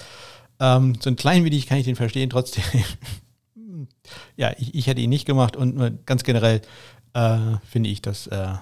Ähm, so ein klein wenig kann ich den verstehen, trotzdem. ja, ich, ich hätte ihn nicht gemacht und ganz generell äh, finde ich, dass äh,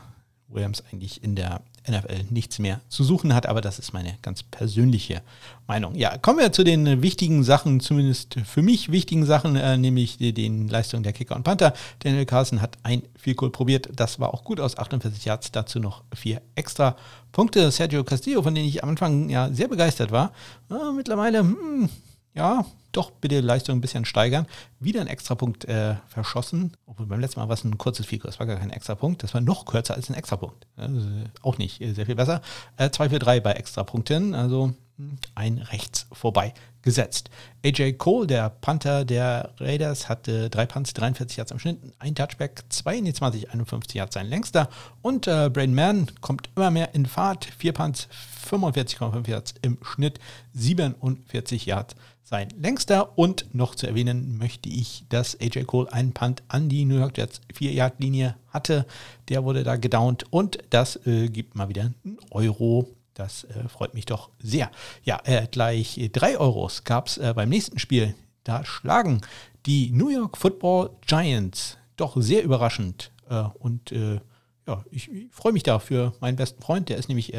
Williams eigentlich in der NFL nichts mehr zu suchen hat, aber das ist meine ganz persönliche Meinung. Ja, kommen wir zu den wichtigen Sachen, zumindest für mich wichtigen Sachen, äh, nämlich den Leistungen der Kicker und Panther. Daniel Carlson hat ein viel Goal probiert, das war auch gut aus 48 Yards, dazu noch vier extra Punkte. Sergio Castillo, von dem ich am Anfang ja sehr begeistert war, äh, mittlerweile, hm, ja, doch bitte Leistung ein bisschen steigern. Wieder ein Extrapunkt äh, verschossen. Obwohl beim letzten Mal war es ein kurzes Fico. Das war gar kein Extrapunkt. Das war noch kürzer als ein Extrapunkt. Also auch nicht äh, sehr viel besser. Äh, 2 für 3 bei Extrapunkten. Also hm, ein rechts vorbei gesetzt. AJ Cole, der Panther der Raiders, hatte drei Punts, 43 Yards am Schnitt, ein Touchback, 2 in die 20, 51 Yards sein längster. Und äh, Brain Mann kommt immer mehr in Fahrt, vier Punts, 45,5 Yards im Schnitt, 47 Yards sein längster. Und noch zu erwähnen möchte ich, dass AJ Cole einen Punt an die New York Jets 4-Yard-Linie hatte. Der wurde da gedownt und das äh, gibt mal wieder einen Euro. Das äh, freut mich doch sehr. Ja, äh, gleich 3 Euros gab es äh, beim nächsten Spiel. Da schlagen die New York Football Giants doch sehr überraschend. Äh, und äh, ja, ich, ich freue mich da für meinen besten Freund. Der ist nämlich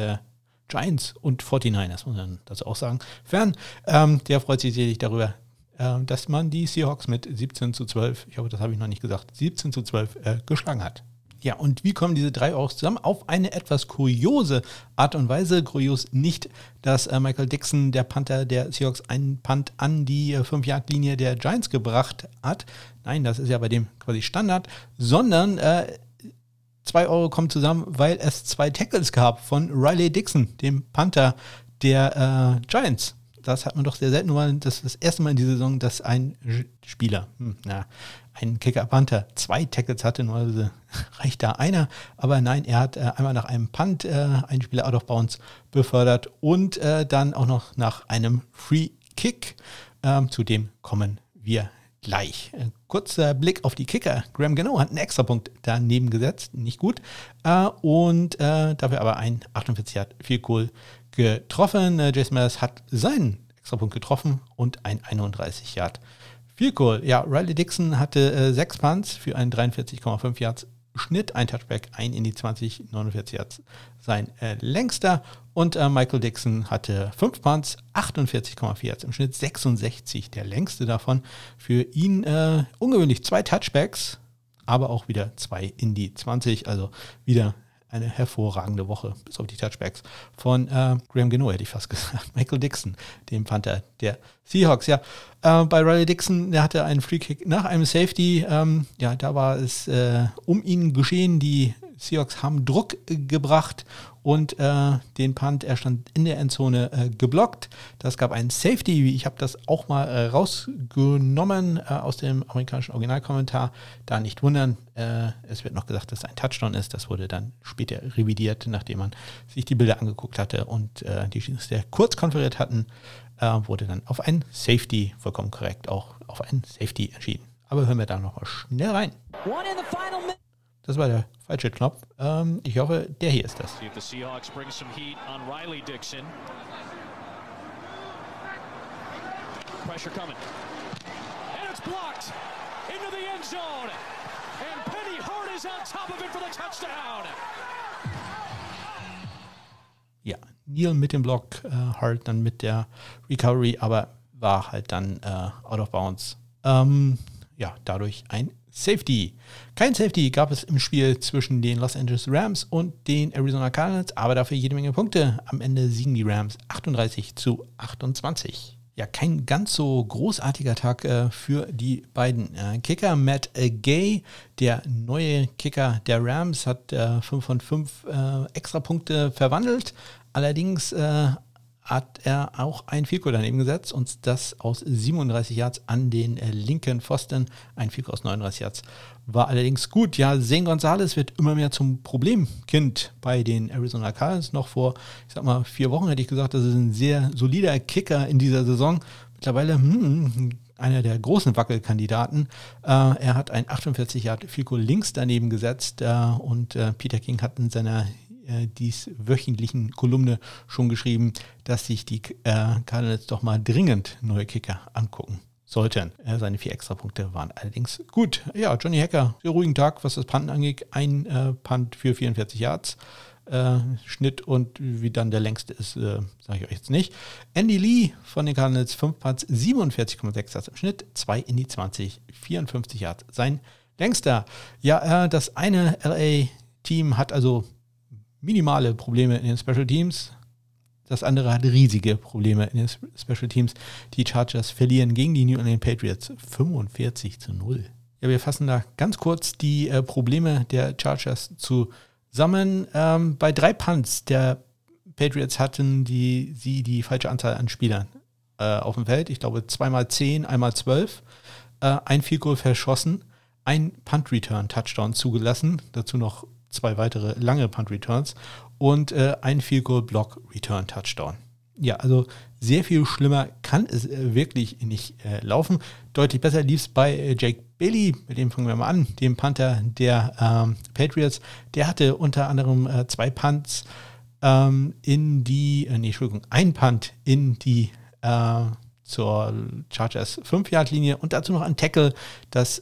Giants und 49ers, muss man dazu auch sagen. Fern, ähm, der freut sich sicherlich darüber, äh, dass man die Seahawks mit 17 zu 12, ich hoffe, das habe ich noch nicht gesagt, 17 zu 12 äh, geschlagen hat. Ja, und wie kommen diese drei Euros zusammen? Auf eine etwas kuriose Art und Weise. Kurios nicht, dass äh, Michael Dixon, der Panther der Seahawks, einen Punt an die äh, 5-Yard-Linie der Giants gebracht hat. Nein, das ist ja bei dem quasi Standard, sondern äh, 2 Euro kommen zusammen, weil es zwei Tackles gab von Riley Dixon, dem Panther der äh, Giants. Das hat man doch sehr selten, das ist das erste Mal in dieser Saison, dass ein Spieler, hm, na, ein Kicker-Panther zwei Tackles hatte, nur also reicht da einer. Aber nein, er hat äh, einmal nach einem Punt äh, einen Spieler out of bounds befördert und äh, dann auch noch nach einem Free Kick. Ähm, zu dem kommen wir gleich. Äh, kurzer Blick auf die Kicker. Graham Gano hat einen Extrapunkt daneben gesetzt, nicht gut. Äh, und äh, dafür aber ein 48 Yard viel cool getroffen. Jason Myers hat seinen Extrapunkt getroffen und ein 31 Yard viel cool. Ja, Riley Dixon hatte sechs Punts für einen 43,5 Yards Schnitt, ein Touchback, ein in die 20, 49 Yards sein äh, längster. Und äh, Michael Dixon hatte 5 Punts, 48,4 Yards im Schnitt, 66 der längste davon. Für ihn äh, ungewöhnlich zwei Touchbacks, aber auch wieder zwei in die 20, also wieder eine hervorragende Woche, bis auf die Touchbacks von äh, Graham Geno, hätte ich fast gesagt. Michael Dixon, dem Panther der Seahawks. Ja, äh, bei Riley Dixon, der hatte einen Free Kick nach einem Safety. Ähm, ja, da war es äh, um ihn geschehen. Die Seahawks haben Druck gebracht und äh, den Punt, er stand in der Endzone äh, geblockt. Das gab einen Safety, ich habe das auch mal äh, rausgenommen äh, aus dem amerikanischen Originalkommentar. Da nicht wundern, äh, es wird noch gesagt, dass es ein Touchdown ist. Das wurde dann später revidiert, nachdem man sich die Bilder angeguckt hatte und äh, die Schiedsrichter kurz konferiert hatten, wurde dann auf ein Safety, vollkommen korrekt, auch auf ein Safety entschieden. Aber hören wir da nochmal schnell rein. One in the final das war der falsche Knopf. Ähm, ich hoffe, der hier ist das. Pressure coming. And it's blocked into the end zone. And Penny Hart is on top of it for the touchdown. Ja, Neal mit dem Block, äh, Hart dann mit der Recovery, aber war halt dann äh, out of bounds. Ähm, ja, dadurch ein Safety. Kein Safety gab es im Spiel zwischen den Los Angeles Rams und den Arizona Cardinals, aber dafür jede Menge Punkte. Am Ende siegen die Rams 38 zu 28 ja, kein ganz so großartiger Tag äh, für die beiden äh, Kicker. Matt äh, Gay, der neue Kicker der Rams, hat 5 äh, von 5 äh, Extrapunkte verwandelt. Allerdings äh, hat er auch ein Fico daneben gesetzt und das aus 37 Yards an den linken Pfosten. Ein Fico aus 39 Yards war allerdings gut. Ja, Zane Gonzalez wird immer mehr zum Problemkind bei den Arizona Cardinals. Noch vor, ich sag mal, vier Wochen hätte ich gesagt, das ist ein sehr solider Kicker in dieser Saison. Mittlerweile hm, einer der großen Wackelkandidaten. Äh, er hat ein 48 Yard Fico links daneben gesetzt äh, und äh, Peter King hat in seiner äh, dies wöchentlichen Kolumne schon geschrieben, dass sich die äh, Cardinals doch mal dringend neue Kicker angucken sollten. Äh, seine vier Extrapunkte waren allerdings gut. Ja, Johnny Hacker, sehr ruhigen Tag, was das Panten angeht. Ein äh, Punt für 44 Yards. Äh, Schnitt und wie dann der längste ist, äh, sage ich euch jetzt nicht. Andy Lee von den Cardinals, 5 Punts, 47,6 Yards im Schnitt, 2 in die 20, 54 Yards. Sein längster. Ja, äh, das eine LA-Team hat also minimale Probleme in den Special Teams. Das andere hat riesige Probleme in den Special Teams. Die Chargers verlieren gegen die New England Patriots 45 zu 0. Ja, wir fassen da ganz kurz die äh, Probleme der Chargers zusammen. Ähm, bei drei Punts der Patriots hatten die, sie die falsche Anzahl an Spielern äh, auf dem Feld. Ich glaube zweimal zehn, einmal zwölf. Äh, ein Field Goal verschossen, ein Punt Return Touchdown zugelassen. Dazu noch zwei weitere lange Punt Returns und äh, ein Field Goal Block Return Touchdown. Ja, also sehr viel schlimmer kann es äh, wirklich nicht äh, laufen. Deutlich besser lief es bei äh, Jake Bailey, mit dem fangen wir mal an, dem Panther der ähm, Patriots. Der hatte unter anderem äh, zwei Punts ähm, in die, äh, nee, Entschuldigung, ein Punt in die zur Chargers 5-Yard-Linie und dazu noch ein Tackle. Das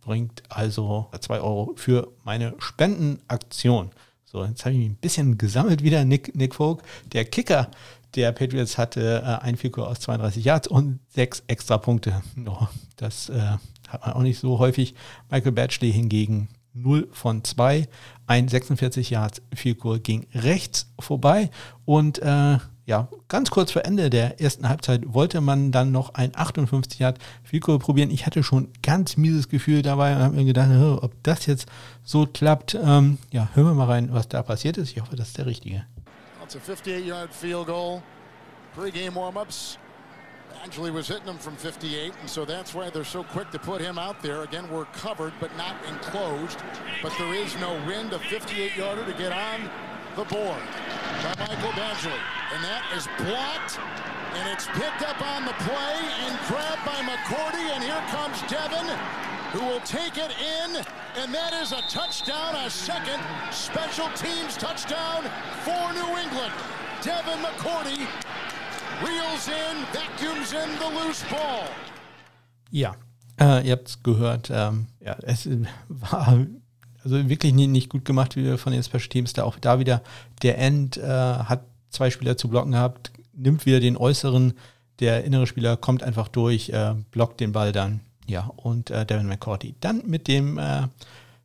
bringt also 2 Euro für meine Spendenaktion. So, jetzt habe ich mich ein bisschen gesammelt wieder, Nick, Nick Folk. Der Kicker der Patriots hatte äh, ein Fico aus 32 Yards und sechs extra Punkte. Oh, das äh, hat man auch nicht so häufig. Michael Batchley hingegen 0 von 2. Ein 46 Yards Fico ging rechts vorbei und äh, ja, ganz kurz vor Ende der ersten Halbzeit wollte man dann noch ein 58 Yard Fico probieren. Ich hatte schon ganz mieses Gefühl dabei und habe mir gedacht, ob das jetzt so klappt. Ähm, ja, hören wir mal rein, was da passiert ist. Ich hoffe, das ist der richtige. It's a 58 Yard field goal. Pre-game warm-ups. Angeli was hitting them from 58, and so that's why they're so quick to put him out there. Again, we're covered, but not enclosed. But there is no wind, a 58-yarder to get on the board by Michael Badgley. And that is blocked, and it's picked up on the play and grabbed by McCourty. And here comes Devin, who will take it in, and that is a touchdown, a second special teams touchdown for New England. Devin McCourty reels in, vacuums in the loose ball. Ja, äh, ihr habt es gehört. Ähm, ja, es war Also wirklich nicht, nicht gut gemacht wie von den Special Teams. Da auch da wieder der End äh, hat zwei Spieler zu blocken gehabt, nimmt wieder den äußeren, der innere Spieler kommt einfach durch, äh, blockt den Ball dann. Ja, und äh, Devin McCourty dann mit dem äh,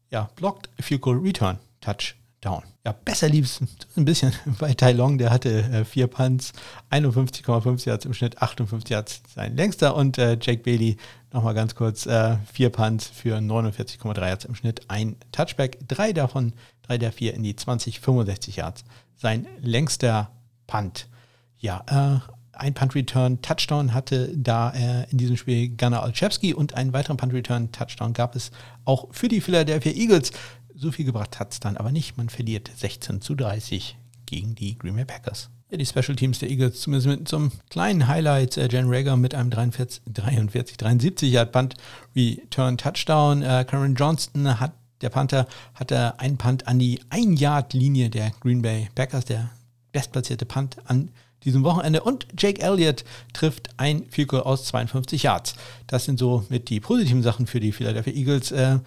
ja, blockt Field Goal Return Touchdown. Ja, besser lief es ein bisschen bei Tai Long, der hatte äh, vier Punts, 51,5 Yards im Schnitt, 58 Yards sein längster und äh, Jake Bailey Nochmal ganz kurz, äh, vier Punts für 49,3 Yards im Schnitt, ein Touchback, drei davon, drei der vier in die 20, 65 Yards. Sein längster Punt. Ja, äh, ein Punt-Return Touchdown hatte da äh, in diesem Spiel Gunnar Olszewski und einen weiteren Punt-Return Touchdown gab es auch für die Philadelphia Eagles. So viel gebracht hat es dann aber nicht. Man verliert 16 zu 30 gegen die Green Bay Packers. Ja, die Special Teams der Eagles, zumindest mit einem kleinen Highlight. Äh, Jen Rager mit einem 43, 43 73 Yard Punt Return Touchdown. Äh, Karen Johnston hat, der Panther, hatte einen Punt an die 1 Yard Linie der Green Bay Packers, der bestplatzierte Punt an diesem Wochenende. Und Jake Elliott trifft ein Field Goal aus 52 Yards. Das sind so mit die positiven Sachen für die Philadelphia Eagles. Äh,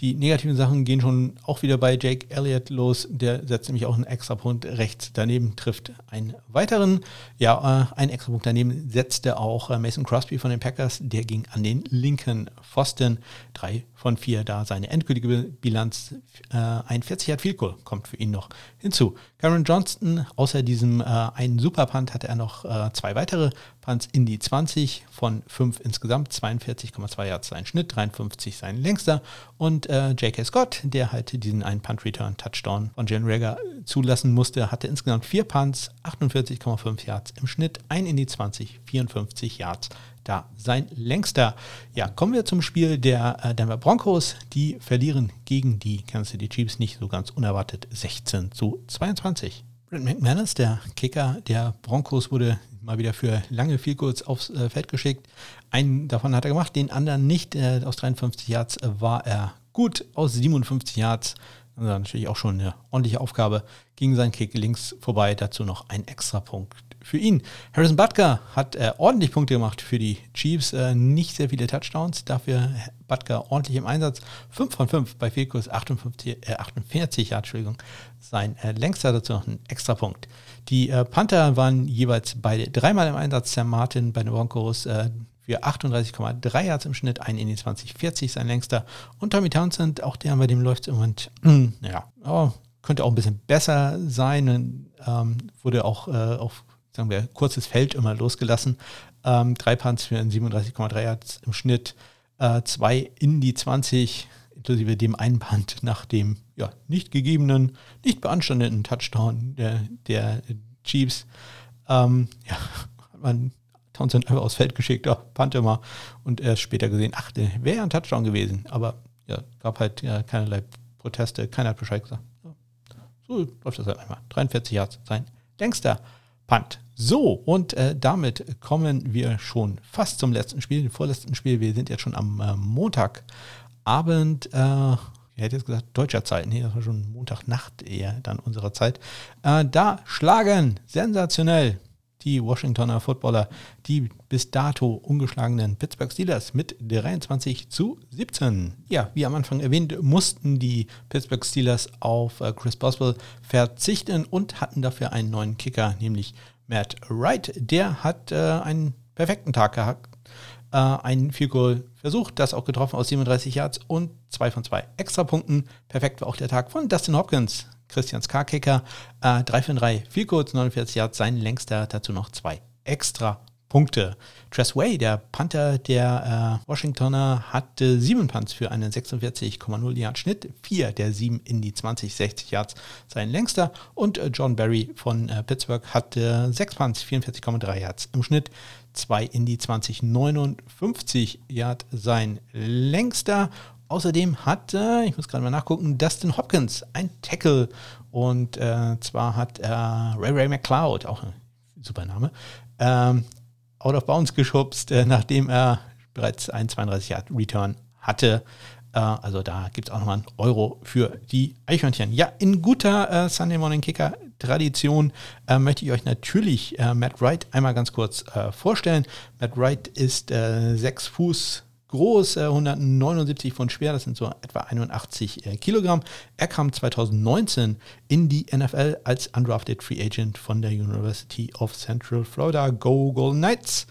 Die negativen Sachen gehen schon auch wieder bei Jake Elliott los. Der setzt nämlich auch einen Extrapunkt rechts daneben, trifft einen weiteren. Ja, äh, einen Extrapunkt daneben setzte auch äh, Mason Crosby von den Packers. Der ging an den linken Pfosten. Drei von vier da seine endgültige Bilanz. Äh, ein 40 Yard Field Goal kommt für ihn noch hinzu. Cameron Johnston, außer diesem äh, einen Superpunt, hatte er noch äh, zwei weitere Punts in die 20 von fünf insgesamt. 42,2 Yards sein Schnitt, 53 sein längster. Und äh, J.K. Scott, der halt diesen einen Punt-Return-Touchdown von Jen Rager zulassen musste, hatte insgesamt vier Punts, 48,5 Yards im Schnitt, ein in die 20, 54 Yards da sein längster. Ja, kommen wir zum Spiel der äh, Denver Broncos. Die verlieren gegen die Kansas City Chiefs nicht so ganz unerwartet 16 zu 22. Brent McManus, der Kicker der Broncos, wurde mal wieder für lange viel kurz aufs äh, Feld geschickt. Einen davon hat er gemacht, den anderen nicht. Äh, aus 53 Yards war er gut. Aus 57 Yards, also natürlich auch schon eine ordentliche Aufgabe, ging sein Kick links vorbei. Dazu noch ein extra Punkt für ihn. Harrison Butker hat äh, ordentlich Punkte gemacht für die Chiefs. Äh, nicht sehr viele Touchdowns, dafür Butker ordentlich im Einsatz. 5 von 5 bei Fehlkurs 58, äh, 48 Yard, Entschuldigung. Sein äh, längster dazu noch ein extra Punkt. Die äh, Panther waren jeweils beide dreimal im Einsatz. Sam Martin bei den Broncos äh, für 38,3 Yards im Schnitt, ein in die 2040 sein längster. Und Tommy Townsend, auch der bei dem läuft es im Moment, ja, oh, könnte auch ein bisschen besser sein. Und, ähm, wurde auch äh, auf sagen wir, kurzes Feld immer losgelassen. Ähm, drei Punts für 37,3 Yards im Schnitt, äh, zwei in die 20, inklusive dem einen Punt nach dem ja, nicht gegebenen, nicht beanstandeten Touchdown der, der Chiefs. Ähm, ja, hat man Townsend einfach aufs Feld geschickt, ja, Punt immer und erst später gesehen, ach, der wäre ja ein Touchdown gewesen, aber ja, gab halt ja, keinerlei Proteste, keiner hat Bescheid gesagt. So läuft das halt einmal. 43 Yards sein längster Punt. So, und äh, damit kommen wir schon fast zum letzten Spiel, dem vorletzten Spiel. Wir sind jetzt schon am äh, Montagabend, äh, ich hätte jetzt gesagt deutscher Zeit, nee, das war schon Montagnacht eher dann unserer Zeit. Äh, da schlagen sensationell die Washingtoner Footballer die bis dato ungeschlagenen Pittsburgh Steelers mit 23 zu 17. Ja, wie am Anfang erwähnt, mussten die Pittsburgh Steelers auf äh, Chris Boswell verzichten und hatten dafür einen neuen Kicker, nämlich Matt Wright. Der hat äh, einen perfekten Tag gehabt. Äh, ein Field Goal versucht, das auch getroffen aus 37 Yards und zwei von zwei Extrapunkten. Perfekt war auch der Tag von Dustin Hopkins, Christians K-Kicker. Äh, 3 von 3 Field Goals, 49 Yards, sein längster, dazu noch zwei extra Punkte. Tress Way, der Panther der äh, Washingtoner, hatte sieben Punts für einen 46,0 Yard Schnitt, vier der sieben in die 20, 60 Yards sein längster und äh, John Barry von äh, Pittsburgh hatte sechs Punts, 44,3 Yards im Schnitt, zwei in die 20, 59 Yard sein längster. Außerdem hatte, ich muss gerade mal nachgucken, Dustin Hopkins ein Tackle und äh, zwar hat Ray Ray McLeod, auch ein super Name, ähm, out of bounds geschubst, äh, nachdem er bereits einen 32 Yard Return hatte. Äh, also da gibt es auch nochmal einen Euro für die Eichhörnchen. Ja, in guter äh, Sunday Morning Kicker Tradition äh, möchte ich euch natürlich äh, Matt Wright einmal ganz kurz äh, vorstellen. Matt Wright ist sechs Fuß groß, 179 Pfund schwer, das sind so etwa 81 äh, Kilogramm. Er kam 2019 in die NFL als undrafted Free Agent von der University of Central Florida. Go Golden Knights!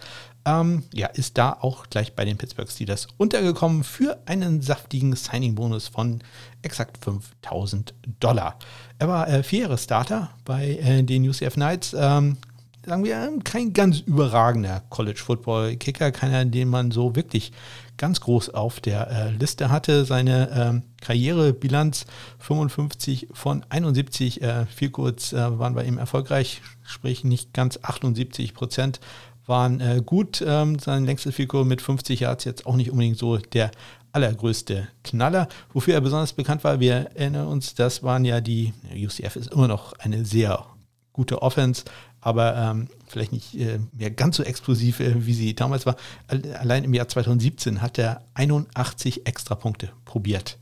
Ähm, ja, ist da auch gleich bei den Pittsburgh Steelers untergekommen für einen saftigen Signing-Bonus von exakt 5000 Dollar. Er war äh, vier Jahre Starter bei äh, den UCF Knights, ähm, sagen wir, kein ganz überragender College-Football-Kicker, keiner, den man so wirklich ganz groß auf der äh, Liste hatte. Seine ähm, Karrierebilanz 55 von 71, äh, viel kurz äh, waren bei ihm erfolgreich, sprich nicht ganz 78 Prozent waren äh, gut. Ähm, sein längstes Figur mit 50 Yards jetzt auch nicht unbedingt so der allergrößte Knaller. Wofür er besonders bekannt war, wir erinnern uns, das waren ja die, UCF ist immer noch eine sehr gute Offense, aber ähm, vielleicht nicht äh, mehr ganz so explosiv, äh, wie sie damals war. Allein im Jahr 2017 hat er 81 Extrapunkte probiert.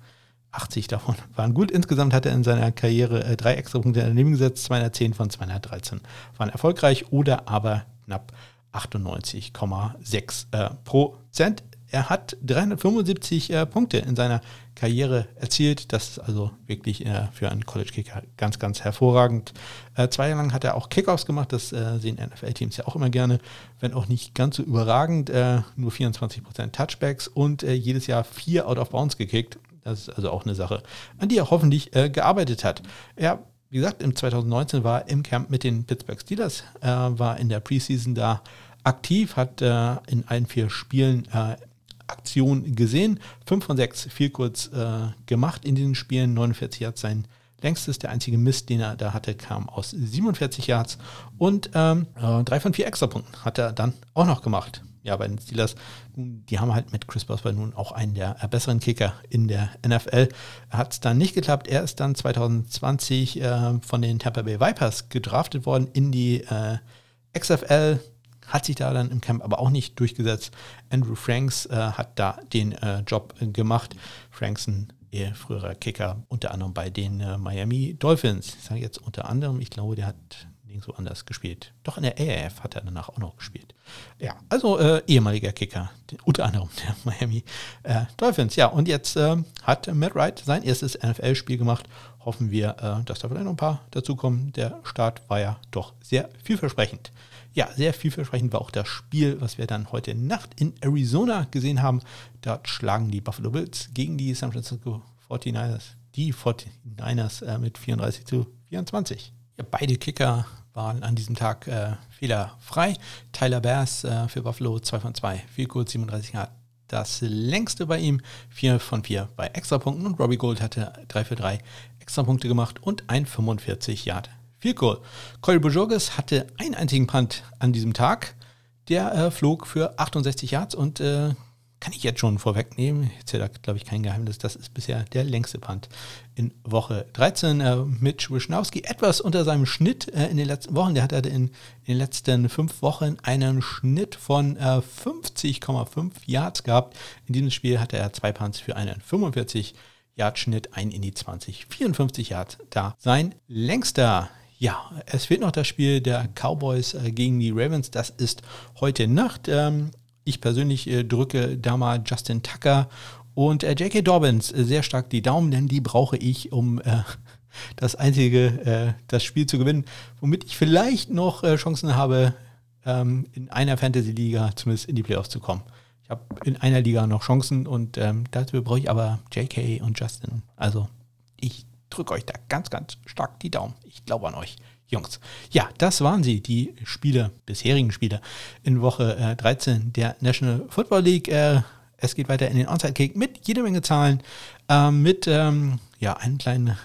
80 davon waren gut. Insgesamt hat er in seiner Karriere äh, drei Extrapunkte daneben gesetzt. 210 von 213 waren erfolgreich oder aber knapp 98,6 äh, Prozent. Er hat 375 äh, Punkte in seiner Karriere erzielt. Das ist also wirklich äh, für einen College-Kicker ganz, ganz hervorragend. Äh, zwei Jahre lang hat er auch Kickoffs gemacht. Das äh, sehen NFL-Teams ja auch immer gerne, wenn auch nicht ganz so überragend. Äh, nur 24% Touchbacks und äh, jedes Jahr vier Out of Bounds gekickt. Das ist also auch eine Sache, an die er hoffentlich gearbeitet hat. Er wie gesagt, im 2019 war im Camp mit den Pittsburgh Steelers, äh, war in der Preseason da aktiv, hat äh, in allen vier Spielen äh, Aktion gesehen, fünf von sechs viel kurz äh, gemacht in diesen Spielen, 49 Yards sein längstes, der einzige Mist, den er da hatte, kam aus 47 Yards und ähm, äh, von vier Extrapunkten hat er dann auch noch gemacht ja, bei den Steelers, die haben halt mit Chris Boswell nun auch einen der besseren Kicker in der NFL. Hat es dann nicht geklappt. Er ist dann 2020 äh, von den Tampa Bay Vipers gedraftet worden in die äh, XFL. Hat sich da dann im Camp aber auch nicht durchgesetzt. Andrew Franks äh, hat da den äh, Job gemacht. Franks ein früherer Kicker, unter anderem bei den äh, Miami Dolphins. Ich sage jetzt unter anderem, ich glaube, der hat nirgendwo anders gespielt. Doch in der AAF hat er danach auch noch gespielt. Ja, also äh, ehemaliger Kicker, unter anderem der Miami äh, Dolphins. Ja, und jetzt äh, hat Matt Wright sein erstes NFL-Spiel gemacht. Hoffen wir, äh, dass da vielleicht noch ein paar dazukommen. Der Start war ja doch sehr vielversprechend. Ja, sehr vielversprechend war auch das Spiel, was wir dann heute Nacht in Arizona gesehen haben. Dort schlagen die Buffalo Bills gegen die San Francisco 49ers, die 49ers äh, mit 34 zu 24. Ja, beide Kicker waren an diesem Tag äh, fehlerfrei. Tyler Bass äh, für Buffalo 2 von 2, viel Gold 37 Grad. Das längste bei ihm, 4 von 4 bei Extrapunkten und Robbie Gold hatte 3 für 3 Extrapunkte gemacht und ein 45 Yard viel Goal. Corey Bojorges hatte einen einzigen Punt an diesem Tag. Der äh, flog für 68 Yards und äh, kann ich jetzt schon vorwegnehmen, jetzt ja glaube ich kein Geheimnis, das ist bisher der längste Punt in Woche 13. Äh, Mitch Wischnowski etwas unter seinem Schnitt äh, in den letzten Wochen. Der hatte in, in, den letzten fünf Wochen einen Schnitt von äh, 50,5 Yards gehabt. In diesem Spiel hatte er zwei Punts für einen 45 Yard Schnitt, ein in die 20, 54 Yards da. Sein längster ja, es fehlt noch das Spiel der Cowboys äh, gegen die Ravens. Das ist heute Nacht. Ähm, ich persönlich äh, drücke da mal Justin Tucker und äh, J.K. Dobbins sehr stark die Daumen, denn die brauche ich, um das einzige, das Spiel zu gewinnen, womit ich vielleicht noch Chancen habe, ähm, in einer Fantasy-Liga zumindest in die Playoffs zu kommen. Ich habe in einer Liga noch Chancen und ähm, dafür brauche ich aber J.K. und Justin. Also ich drücke euch da ganz, ganz stark die Daumen. Ich glaube an euch. Jungs. Ja, das waren sie, die Spiele, bisherigen Spiele in Woche äh, 13 der National Football League. Äh, es geht weiter in den Onside-Kick mit jede Menge Zahlen, äh, mit ähm, ja, einem kleinen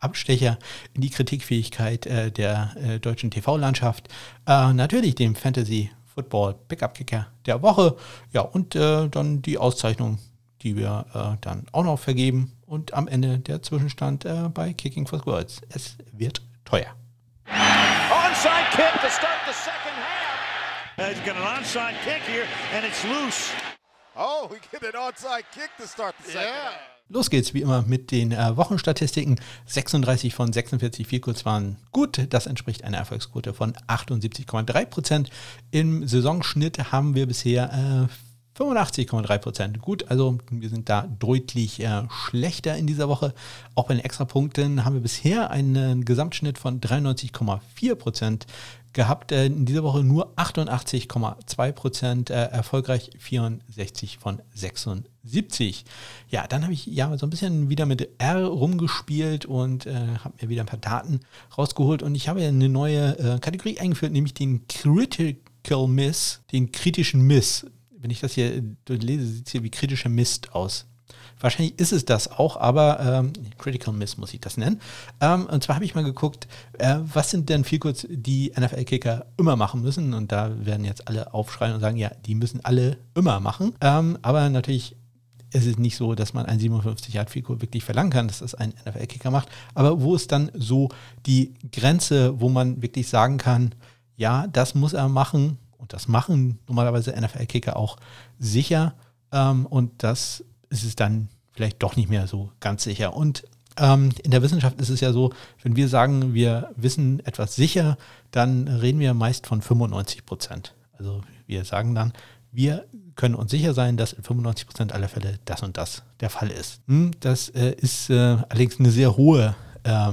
Abstecher in die Kritikfähigkeit äh, der äh, deutschen TV-Landschaft. Äh, natürlich dem Fantasy Football Pickup-Kicker der Woche. Ja, und dann die Auszeichnung, die wir dann auch noch vergeben. Und am Ende der Zwischenstand bei Kicking for Squirrels. Es wird teuer. Onside kick to start the second half. Uh, he's got an onside kick here, and it's loose. Oh, we get an onside kick to start the second yeah. half. Los geht's wie immer mit den äh, Wochenstatistiken. 36 von 46 Vielkurz waren gut. Das entspricht einer Erfolgsquote von 78,3 Prozent. Im Saisonschnitt haben wir bisher äh, 85,3 Prozent. Gut, also wir sind da deutlich äh, schlechter in dieser Woche. Auch bei den Extrapunkten haben wir bisher einen Gesamtschnitt von 93,4 Prozent gehabt. Äh, in dieser Woche nur 88,2 Prozent äh, erfolgreich, 64 von 76. Ja, dann habe ich ja so ein bisschen wieder mit R rumgespielt und äh, habe mir wieder ein paar Daten rausgeholt und ich habe eine neue äh, Kategorie eingeführt, nämlich den Critical Miss, den kritischen Miss wenn ich das hier lese, sieht es hier wie kritischer Mist aus. Wahrscheinlich ist es das auch, aber ähm, Critical Miss muss ich das nennen. Ähm, und zwar habe ich mal geguckt, äh, was sind denn viel kurz die NFL-Kicker immer machen müssen? Und da werden jetzt alle aufschreien und sagen, ja, die müssen alle immer machen. Ähm, aber natürlich ist es nicht so, dass man ein 57 Yard Fico wirklich verlangen kann, dass das ein NFL-Kicker macht. Aber wo ist dann so die Grenze, wo man wirklich sagen kann, ja, das muss er machen, und das machen normalerweise NFL-Kicker auch sicher. Ähm, und das ist es dann vielleicht doch nicht mehr so ganz sicher. Und ähm, in der Wissenschaft ist es ja so, wenn wir sagen, wir wissen etwas sicher, dann reden wir meist von 95 Prozent. Also wir sagen dann, wir können uns sicher sein, dass in 95% aller Fälle das und das der Fall ist. Hm, das äh, ist äh, allerdings eine sehr hohe äh,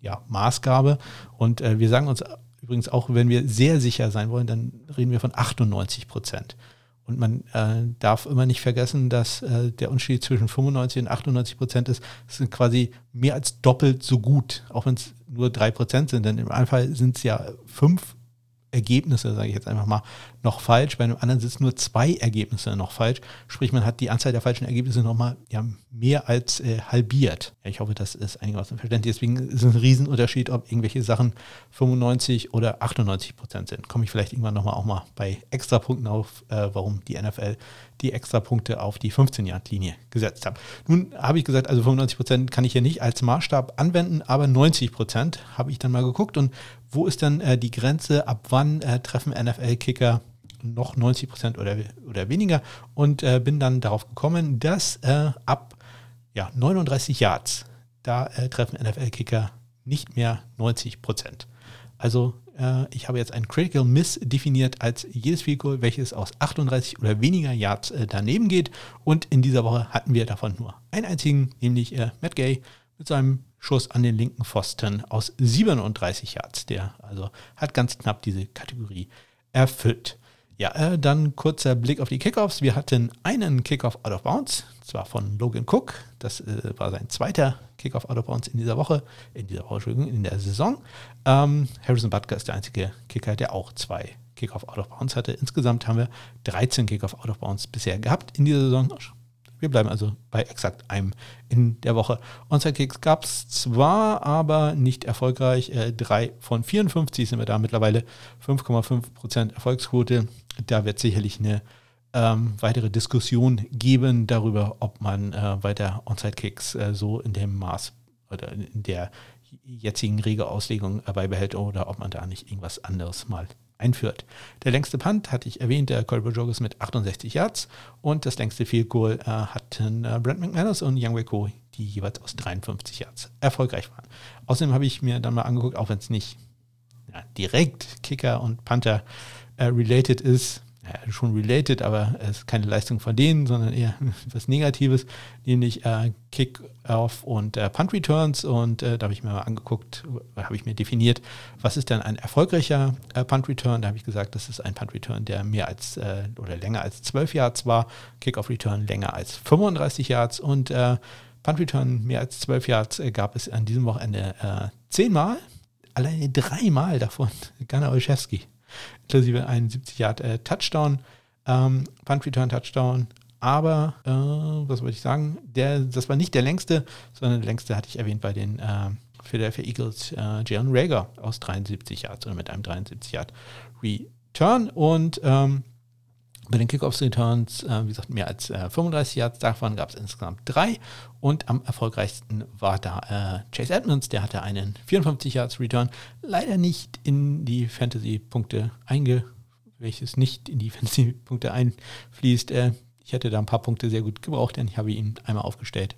ja, Maßgabe und äh, wir sagen uns übrigens auch, wenn wir sehr sicher sein wollen, dann reden wir von 98 Prozent. Und man äh, darf immer nicht vergessen, dass äh, der Unterschied zwischen 95 und 98 Prozent ist, das sind quasi mehr als doppelt so gut, auch wenn es nur drei Prozent sind. Denn im Fall sind es ja fünf Ergebnisse, sage ich jetzt einfach mal, noch falsch. Bei einem anderen sind es nur zwei Ergebnisse noch falsch. Sprich, man hat die Anzahl der falschen Ergebnisse nochmal ja, mehr als äh, halbiert. Ja, ich hoffe, das ist einigermaßen verständlich. Deswegen ist es ein Riesenunterschied, ob irgendwelche Sachen 95 oder 98 Prozent sind. Komme ich vielleicht irgendwann nochmal auch mal bei Extrapunkten auf, äh, warum die NFL die Extrapunkte auf die 15-Yard-Linie gesetzt hat. Nun habe ich gesagt, also 95 Prozent kann ich hier nicht als Maßstab anwenden, aber 90 Prozent habe ich dann mal geguckt und wo ist dann äh, die Grenze, ab wann äh, treffen NFL-Kicker noch 90 Prozent oder, oder weniger? Und äh, bin dann darauf gekommen, dass äh, ab ja, 39 Yards, da äh, treffen NFL-Kicker nicht mehr 90 Prozent. Also äh, ich habe jetzt ein Critical Miss definiert als jedes Field welches aus 38 oder weniger Yards daneben geht. Und in dieser Woche hatten wir davon nur einen einzigen, nämlich Matt Gay mit seinem Schuss an den linken Pfosten aus 37 Yards. Der also hat ganz knapp diese Kategorie erfüllt. Ja, äh, dann kurzer Blick auf die Kickoffs. Wir hatten einen Kickoff out of bounds, zwar von Logan Cook. Das äh, war sein zweiter Kickoff out of bounds in dieser Woche, in dieser Woche, Entschuldigung, in der Saison. Ähm, Harrison Butker ist der einzige Kicker, der auch zwei Kickoff out of bounds hatte. Insgesamt haben wir 13 Kickoff out of bounds bisher gehabt in dieser Saison. Wir bleiben also bei exakt einem in der Woche. Onside-Kicks gab es zwar, aber nicht erfolgreich. Äh, drei von 54 sind wir da mittlerweile. 5,5% Erfolgsquote. Da wird sicherlich eine ähm, weitere Diskussion geben darüber, ob man äh, weiter Onside-Kicks äh, so in dem Maß oder in der jetzigen Regeauslegung beibehält oder ob man da nicht irgendwas anderes mal einführt. Der längste Punt hatte ich erwähnt, der Colbert Joggers mit 68 Yards und das längste Field Goal äh, hatten äh, Brent McManus und Young Weko, die jeweils aus 53 Yards erfolgreich waren. Außerdem habe ich mir dann mal angeguckt, auch wenn es nicht ja, direkt Kicker und Panther äh, related ist, ja, schon related, aber es ist keine Leistung von denen, sondern eher etwas Negatives, nämlich äh, Kick-Off und äh, Punt-Returns. Und äh, da habe ich mir mal angeguckt, habe ich mir definiert, was ist denn ein erfolgreicher äh, Punt-Return? Da habe ich gesagt, das ist ein Punt-Return, der mehr als äh, oder länger als 12 Yards war, Kick-Off-Return länger als 35 Yards und äh, Punt-Return mehr als 12 Yards gab es an diesem Wochenende zehnmal, alleine dreimal davon Gunnar Olszewski inklusive einen 70 Yard äh, Touchdown, ähm, Return Touchdown. Aber, äh, was wollte ich sagen? Der, das war nicht der längste, sondern der längste hatte ich erwähnt bei den äh, Philadelphia Eagles, äh, Jalen Rager aus 73 Yards oder mit einem 73 Yard Return. Und ähm, bei den Kickoffs-Returns, äh, wie gesagt, mehr als äh, 35 Yards. Davon gab es insgesamt drei. Und am erfolgreichsten war da äh, Chase Edmonds. Der hatte einen 54 Yards Return. Leider nicht in die Fantasy-Punkte einge... welches nicht in die Fantasy-Punkte einfließt. Äh, ich hätte da ein paar Punkte sehr gut gebraucht, denn ich habe ihn einmal aufgestellt.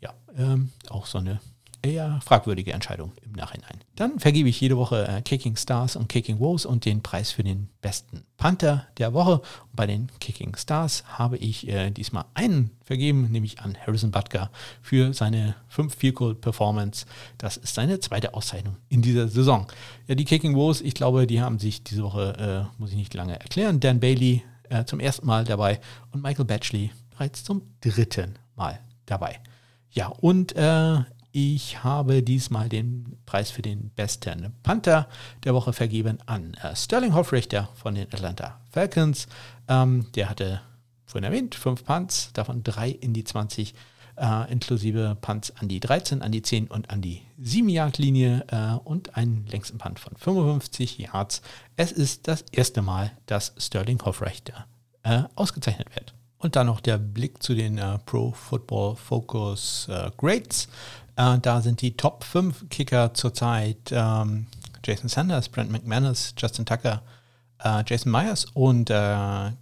Ja, ähm, auch so eine eher fragwürdige Entscheidung im Nachhinein. Dann vergebe ich jede Woche äh, Kicking Stars und Kicking Woes und den Preis für den besten Panther der Woche. Und bei den Kicking Stars habe ich äh, diesmal einen vergeben, nämlich an Harrison Butker für seine 5 Field Goal Performance. Das ist seine zweite Auszeichnung in dieser Saison. Ja, die Kicking Woes, ich glaube, die haben sich diese Woche, äh, muss ich nicht lange erklären. Dan Bailey äh, zum ersten Mal dabei und Michael Batchley bereits zum dritten Mal dabei. Ja, und äh, ich habe diesmal den Preis für den besten Panther der Woche vergeben an äh, Sterling Hoffrichter von den Atlanta Falcons. Ähm, der hatte vorhin erwähnt, fünf Punts, davon drei in die 20, äh, inklusive Punts an die 13, an die 10 und an die 7 Yard Linie äh, und einen längsten Punt von 55 Yards. Es ist das erste Mal, dass Sterling Hoffrichter äh, ausgezeichnet wird. Und dann noch der Blick zu den äh, Pro Football Focus äh, Grades. Äh, da sind die Top 5 Kicker zurzeit ähm, Jason Sanders, Brent McManus, Justin Tucker, äh, Jason Myers und äh,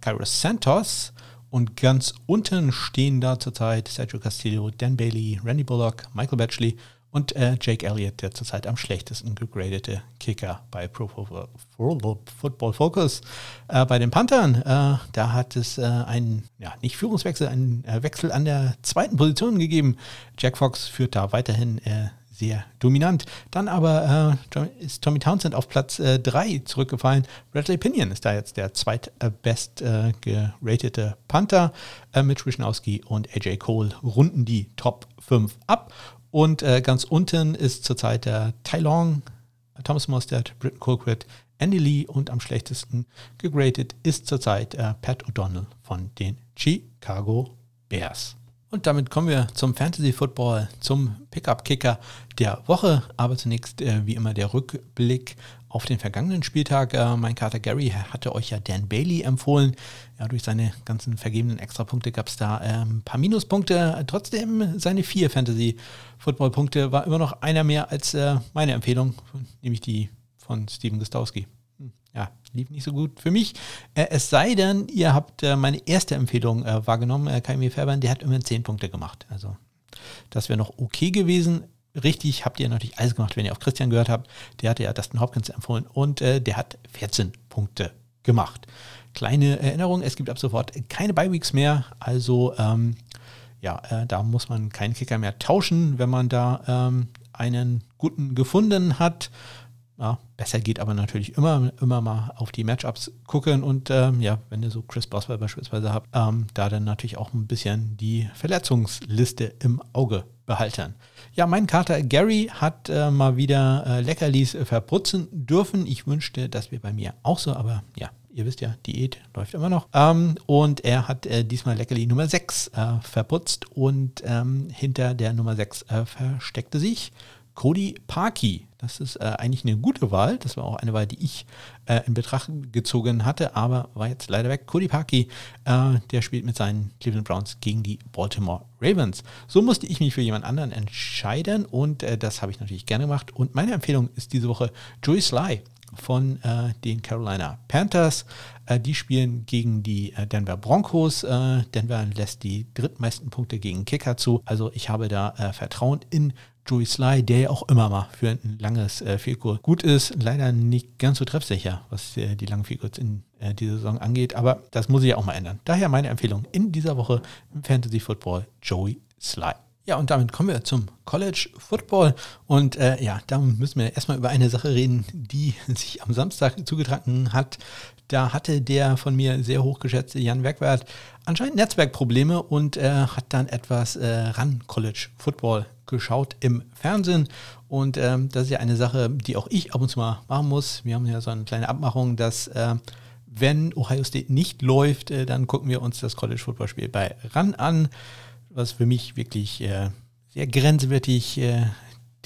Kairos Santos. Und ganz unten stehen da zurzeit Sergio Castillo, Dan Bailey, Randy Bullock, Michael Batchley Und äh, Jake Elliott, der zurzeit am schlechtesten gegradete Kicker bei Pro Football Focus. Äh, bei den Panthern, äh, da hat es äh, einen, ja, nicht Führungswechsel, einen äh, Wechsel an der zweiten Position gegeben. Jack Fox führt da weiterhin äh, sehr dominant. Dann aber äh, ist Tommy Townsend auf Platz 3 äh, zurückgefallen. Bradley Pinion ist da jetzt der zweitbest äh, geratete Panther. Mitch Wischnowski und AJ Cole runden die Top 5 ab. Und äh, ganz unten ist zurzeit der Tai Long, Thomas Mostert, Britton Colquitt, Andy Lee und am schlechtesten gegratet ist zurzeit äh, Pat O'Donnell von den Chicago Bears. Und damit kommen wir zum Fantasy Football, zum Pickup-Kicker der Woche. Aber zunächst äh, wie immer der Rückblick auf den vergangenen Spieltag. Äh, mein Kater Gary hatte euch ja Dan Bailey empfohlen. Ja, durch seine ganzen vergebenen Extrapunkte gab es da äh, ein paar Minuspunkte. Trotzdem seine vier Fantasy-Football-Punkte war immer noch einer mehr als äh, meine Empfehlung, nämlich die von Steven Gostowski ja, lief nicht so gut für mich. Äh, es sei denn, ihr habt äh, meine erste Empfehlung äh, wahrgenommen, äh, Kaimi Fairbairn, der hat immerhin 10 Punkte gemacht. Also das wäre noch okay gewesen. Richtig habt ihr natürlich alles gemacht, wenn ihr auf Christian gehört habt. Der hatte ja Dustin Hopkins empfohlen und äh, der hat 14 Punkte gemacht. Kleine Erinnerung, es gibt ab sofort keine Bye-Weeks mehr, also ähm, ja, äh, da muss man keinen Kicker mehr tauschen, wenn man da ähm, einen guten gefunden hat. Ja, besser geht aber natürlich immer, immer mal auf die Matchups gucken und ähm, ja, wenn ihr so Chris Boswell beispielsweise habt, ähm, da dann natürlich auch ein bisschen die Verletzungsliste im Auge behalten. Ja, mein Kater Gary hat äh, mal wieder äh, Leckerlis verputzen dürfen. Ich wünschte, das wäre bei mir auch so, aber ja, ihr wisst ja, Diät läuft immer noch. Ähm, und er hat äh, diesmal Leckerli Nummer 6 äh, verputzt und ähm, hinter der Nummer 6 äh, versteckte sich Cody Parkey. Das ist äh, eigentlich eine gute Wahl. Das war auch eine Wahl, die ich äh, in Betracht gezogen hatte, aber war jetzt leider weg. Cody Parkey, äh, der spielt mit seinen Cleveland Browns gegen die Baltimore Ravens. So musste ich mich für jemand anderen entscheiden und äh, das habe ich natürlich gerne gemacht. Und meine Empfehlung ist diese Woche Joey Sly von äh, den Carolina Panthers. Äh, die spielen gegen die Denver Broncos. Denver lässt die drittmeisten Punkte gegen Kicker zu. Also ich habe da Vertrauen in Joey Sly, der ja auch immer mal für ein langes äh, Vielkur gut ist. Leider nicht ganz so treffsicher, was äh, die langen Vielkurs in äh, dieser Saison angeht. Aber das muss ich ja auch mal ändern. Daher meine Empfehlung in dieser Woche im Fantasy Football Joey Sly. Ja, und damit kommen wir zum College Football. Und äh, ja, da müssen wir erstmal über eine Sache reden, die sich am Samstag zugetragen hat. Da hatte der von mir sehr hochgeschätzte Jan Werkwert anscheinend Netzwerkprobleme und äh, hat dann etwas äh, ran College Football geschaut im Fernsehen. Und ähm, das ist ja eine Sache, die auch ich ab und zu mal machen muss. Wir haben ja so eine kleine Abmachung, dass äh, wenn Ohio State nicht läuft, äh, dann gucken wir uns das College Football Spiel bei RAN an, was für mich wirklich äh, sehr grenzwertig äh,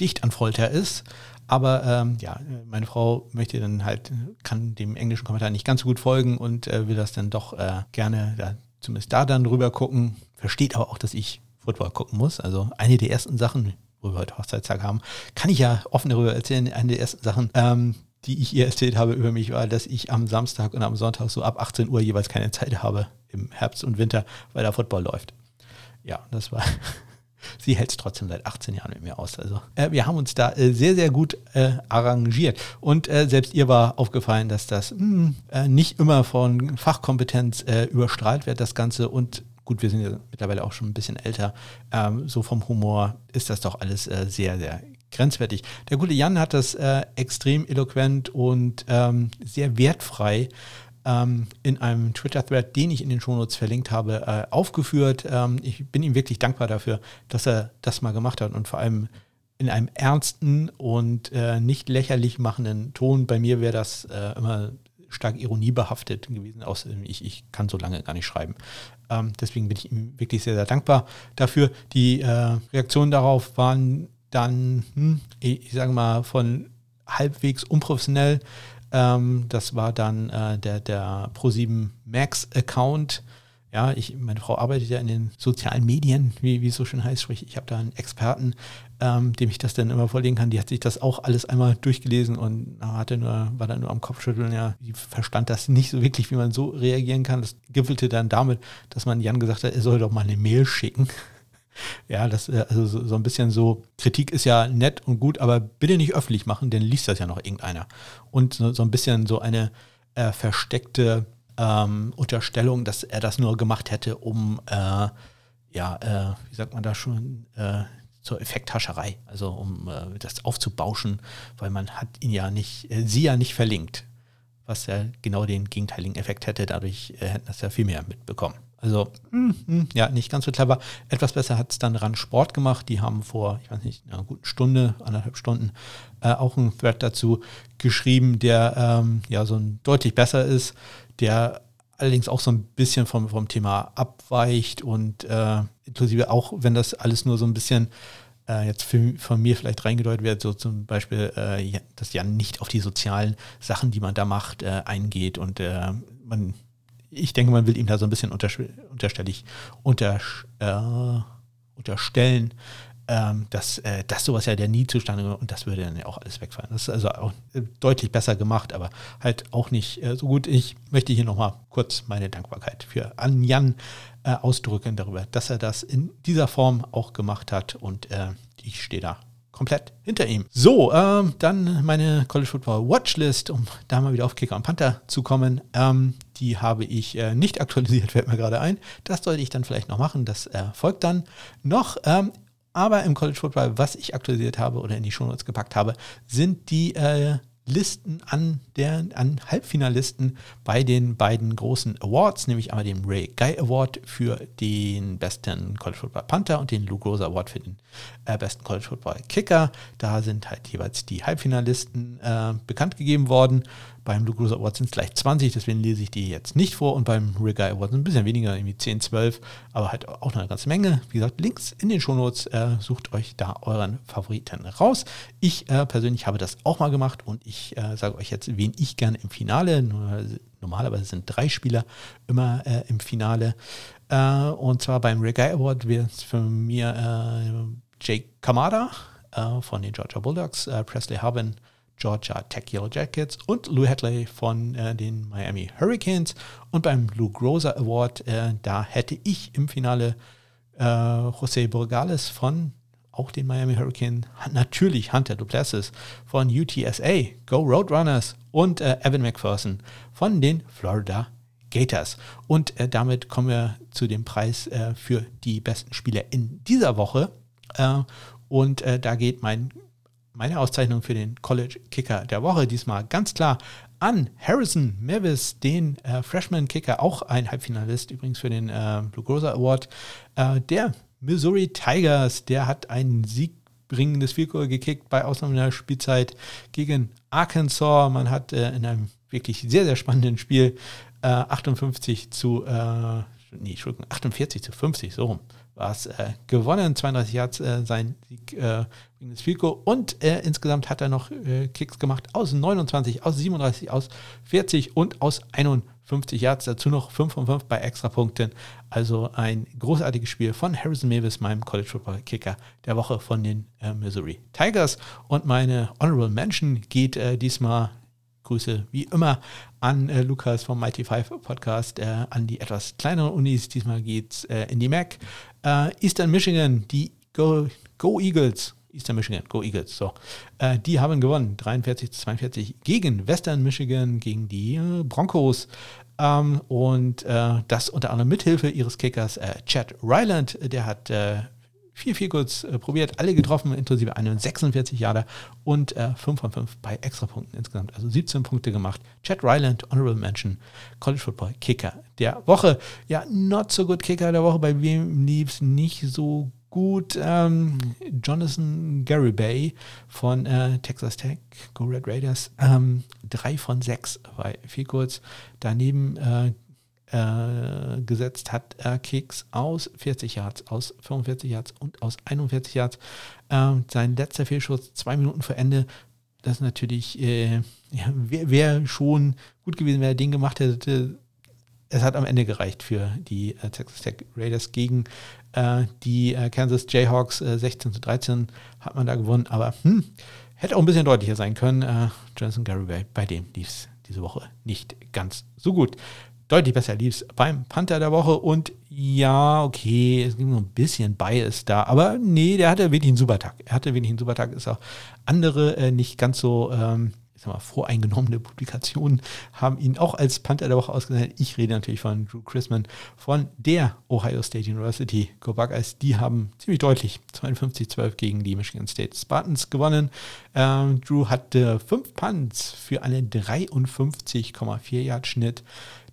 dicht an Folter ist. Aber ähm, ja, meine Frau möchte dann halt, kann dem englischen Kommentar nicht ganz so gut folgen und äh, will das dann doch äh, gerne da, zumindest da dann rüber gucken. Versteht aber auch, dass ich Football gucken muss. Also eine der ersten Sachen, wo wir heute Hochzeitstag haben, kann ich ja offen darüber erzählen. Eine der ersten Sachen, ähm, die ich ihr erzählt habe über mich, war, dass ich am Samstag und am Sonntag so ab 18 Uhr jeweils keine Zeit habe im Herbst und Winter, weil da Football läuft. Ja, das war. Sie hält es trotzdem seit 18 Jahren mit mir aus. Also äh, wir haben uns da äh, sehr, sehr gut äh, arrangiert. Und äh, selbst ihr war aufgefallen, dass das mh, hm, äh, nicht immer von Fachkompetenz äh, überstrahlt wird, das Ganze. Und gut, wir sind ja mittlerweile auch schon ein bisschen älter, ähm, so vom Humor ist das doch alles sehr, sehr grenzwertig. Der gute Jan hat das extrem eloquent und ähm, sehr wertfrei in einem Twitter-Thread, den ich in den Shownotes verlinkt habe, äh, aufgeführt. Ähm, ich bin ihm wirklich dankbar dafür, dass er das mal gemacht hat und vor allem in einem ernsten und äh, nicht lächerlich machenden Ton. Bei mir wäre das äh, immer stark ironiebehaftet gewesen, außer ich, ich kann so lange gar nicht schreiben. Ähm, deswegen bin ich ihm wirklich sehr, sehr dankbar dafür. Die Reaktionen darauf waren dann, hm, ich, ich sage mal, von halbwegs unprofessionell. Ähm, das war dann äh, der, der Pro7 Max-Account. Ja, ich, meine Frau arbeitet ja in den sozialen Medien, wie, wie es so schön heißt. Sprich, ich habe da einen Experten, ähm, dem ich das dann immer vorlegen kann. Die hat sich das auch alles einmal durchgelesen und hatte nur, war dann nur am Kopfschütteln. Ja, die verstand das nicht so wirklich, wie man so reagieren kann. Das gipfelte dann damit, dass man Jan gesagt hat, er soll doch mal eine Mail schicken. Ja, das, äh, also so, ein bisschen so, Kritik ist ja nett und gut, aber bitte nicht öffentlich machen, denn liest das ja noch irgendeiner. Und so, ein bisschen so eine äh, versteckte ähm, Unterstellung, dass er das nur gemacht hätte, um, äh, ja, äh, wie sagt man da schon, äh, zur Effekthascherei, also um äh, das aufzubauschen, weil man hat ihn ja nicht, sie ja nicht verlinkt, was ja genau den gegenteiligen Effekt hätte, dadurch hätten das ja viel mehr mitbekommen. Also, mm, mm, ja, nicht ganz so clever. Etwas besser hat es dann ran Sport gemacht. Die haben vor, ich weiß nicht, einer guten Stunde, anderthalb Stunden äh, auch einen Thread dazu geschrieben, der ähm, ja so ein deutlich besser ist, der allerdings auch so ein bisschen vom, vom Thema abweicht und äh, inklusive auch, wenn das alles nur so ein bisschen äh, jetzt für, von mir vielleicht reingedeutet wird, so zum Beispiel, äh, dass Jan nicht auf die sozialen Sachen, die man da macht, äh, eingeht und äh, man, ich denke, man will ihm da so ein bisschen unterstellig unter, äh, unterstellen, ähm, dass, äh, dass sowas ja der nie zustande kommt und das würde dann ja auch alles wegfallen. Das ist also auch äh, deutlich besser gemacht, aber halt auch nicht äh, so gut. Ich möchte hier nochmal kurz meine Dankbarkeit für an Jan äh, ausdrücken darüber, dass er das in dieser Form auch gemacht hat und äh, ich stehe da komplett hinter ihm. So, ähm, dann meine College Football Watchlist, um da mal wieder auf Kicker und Panther zu kommen. Ähm, die habe ich äh, nicht aktualisiert, fällt mir gerade ein. Das sollte ich dann vielleicht noch machen. Das äh, folgt dann noch. Ähm, aber im College Football, was ich aktualisiert habe oder in die Shownotes gepackt habe, sind die äh, Listen an, der, an Halbfinalisten bei den beiden großen Awards, nämlich einmal den Ray Guy Award für den besten College Football Panther und den Lou Groza Award für den äh, besten College Football Kicker. Da sind halt jeweils die Halbfinalisten äh, bekannt gegeben worden. Beim Rose Award sind es gleich 20, deswegen lese ich die jetzt nicht vor. Und beim Rigger Award sind ein bisschen weniger, irgendwie 10, 12, aber halt auch noch eine ganze Menge. Wie gesagt, Links in den Shownotes. Äh, sucht euch da euren Favoriten raus. Ich äh, persönlich habe das auch mal gemacht und ich äh, sage euch jetzt, wen ich gerne im Finale, normalerweise sind drei Spieler immer äh, im Finale. Äh, und zwar beim Rigger Award wird es für mir äh, Jake Kamada von den Georgia Bulldogs, Presley Harbin Georgia Tech Yellow Jackets und Lou Hadley von äh, den Miami Hurricanes. Und beim Lou Groza Award, äh, da hätte ich im Finale äh, José Borgales von auch den Miami Hurricanes, natürlich Hunter Duplessis von UTSA, Go Roadrunners und äh, Evan McPherson von den Florida Gators. Und äh, damit kommen wir zu dem Preis äh, für die besten Spieler in dieser Woche. und da geht mein meine Auszeichnung für den College Kicker der Woche diesmal ganz klar an Harrison Mavis, den äh, Freshman Kicker, auch ein Halbfinalist übrigens für den äh, Blue Grocer Award. Äh, der Missouri Tigers, der hat ein siegbringendes Field Goal gekickt bei Ausnahme der Spielzeit gegen Arkansas. Man hat äh, in einem wirklich sehr, sehr spannenden Spiel 58 äh, zu, äh, nee, 48 zu 50, so rum war es äh, gewonnen. 32 Yards äh, sein Sieg äh, gegen das Fico. Und äh, insgesamt hat er noch äh, Kicks gemacht aus 29, aus 37, aus 40 und aus 51 Yards. Dazu noch 5 von 5 bei Extrapunkten. Also ein großartiges Spiel von Harrison Mavis, meinem College Football Kicker der Woche von den äh, Missouri Tigers. Und meine Honorable Mention geht diesmal Grüße wie immer an äh, Lukas vom Mighty Five Podcast, äh, an die etwas kleineren Unis. Diesmal geht es äh, in die MAC. Äh, Eastern Michigan, die Go, Go Eagles. Eastern Michigan, Go Eagles. So, äh, die haben gewonnen, 43 zu 42 gegen Western Michigan, gegen die äh, Broncos. Ähm, und das unter anderem mithilfe ihres Kickers Chad Ryland. Der hat vier kurz äh, probiert, alle getroffen, inklusive einen 46 Jahre und äh, 5 von 5 bei Extrapunkten insgesamt. Also 17 Punkte gemacht. Chad Ryland, Honorable Mention, College Football Kicker der Woche. Ja, not so good Kicker der Woche. Bei wem lief es nicht so gut? Ähm, Jonathan Garibay von äh, Texas Tech, Go Red Raiders. Ähm, drei von sechs bei viel kurz. Daneben äh, äh, gesetzt hat er Kicks aus 40 Yards, aus 45 Yards und aus 41 Yards. Äh, sein letzter Fehlschuss zwei Minuten vor Ende. Das ist natürlich, äh, ja, wäre wär schon gut gewesen, wenn er den gemacht hätte. Es hat am Ende gereicht für die äh, Texas Tech Raiders gegen äh, die äh, Kansas Jayhawks. 16 zu 13 hat man da gewonnen, aber hm, hätte auch ein bisschen deutlicher sein können. Jonathan Garibay, bei dem lief es diese Woche nicht ganz so gut. Deutlich besser lief es beim Panther der Woche und ja, okay, es ging so ein bisschen Bias da, aber nee, der hatte wirklich einen super Tag. Er hatte wirklich einen super Tag, ist auch andere äh, nicht ganz so ähm, ich sag mal, voreingenommene Publikationen haben ihn auch als Panther der Woche ausgezeichnet. Ich rede natürlich von Drew Chrisman von der Ohio State University. Go Buckeyes, die haben ziemlich deutlich 52-12 gegen die Michigan State Spartans gewonnen. Ähm, Drew hatte fünf Punts für einen 53,4 Yard Schnitt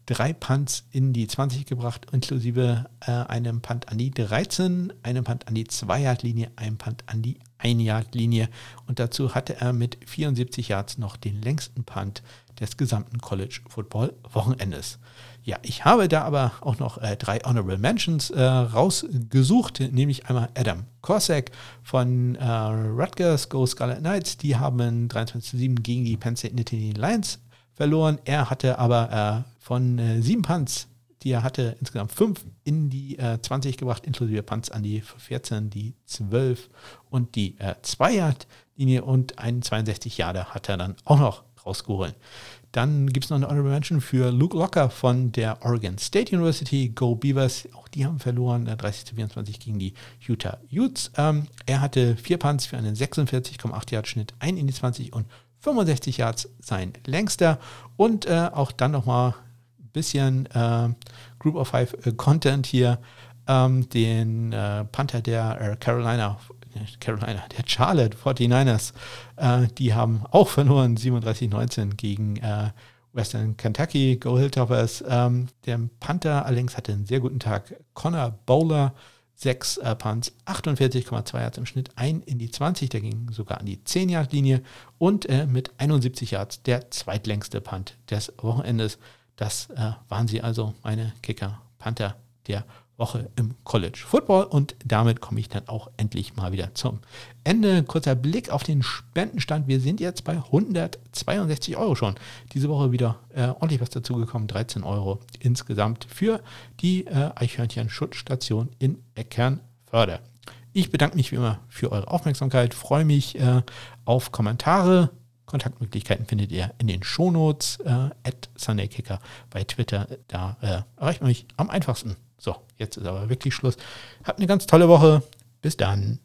drei Punts in die 20 gebracht, inklusive äh, einem Punt an die 13, einem Punt an die 2-Yard-Linie, einem Punt an die 1-Yard-Linie. Und dazu hatte er mit 74 Yards noch den längsten Punt des gesamten College Football Wochenendes. Ja, ich habe da aber auch noch äh, drei Honorable Mentions äh, rausgesucht, nämlich einmal Adam Korsak von äh, Rutgers Go Scarlet Knights. Die haben 23-7 gegen die Penn State Nittany Lions verloren. Er hatte aber äh, von äh, sieben Punts, die er hatte, insgesamt fünf in die äh, 20 gebracht, inklusive Punts an die 14, die 12 und die äh, 2-Yard-Linie und einen 62 Jahre hat er dann auch noch rausgeholt. Dann gibt es noch eine Honorable Mention für Luke Locker von der Oregon State University. Go Beavers, auch die haben verloren, 30 äh, zu 24 gegen die Utah Utes. Ähm, er hatte vier Punts für einen 46,8 Yard Schnitt, ein in die 20 und 65 Yards sein längster. Und äh, auch dann nochmal bisschen äh, Group of Five äh, Content hier. Ähm, den äh, Panther der äh, Carolina, Carolina, der Charlotte 49ers, äh, die haben auch verloren, 37-19 gegen Western Kentucky, Go Hilltoppers. Ähm, der Panther allerdings hatte einen sehr guten Tag. Connor Bowler 6 äh, Punts, 48,2 Yards im Schnitt, ein in die 20, der ging sogar an die 10-Yard-Linie und äh, mit 71 Yards der zweitlängste Punt des Wochenendes. Das äh, waren sie also, meine Kicker, Panther der Woche im College Football. Und damit komme ich dann auch endlich mal wieder zum Ende. Kurzer Blick auf den Spendenstand. Wir sind jetzt bei 162 Euro schon. Diese Woche wieder äh, ordentlich was dazugekommen. 13 Euro insgesamt für die äh, Eichhörnchen-Schutzstation in Eckernförde. Ich bedanke mich wie immer für eure Aufmerksamkeit, freue mich äh, auf Kommentare. Kontaktmöglichkeiten findet ihr in den Shownotes äh, at SundayKicker bei Twitter. Da äh, erreicht man mich am einfachsten. So, jetzt ist aber wirklich Schluss. Habt eine ganz tolle Woche. Bis dann.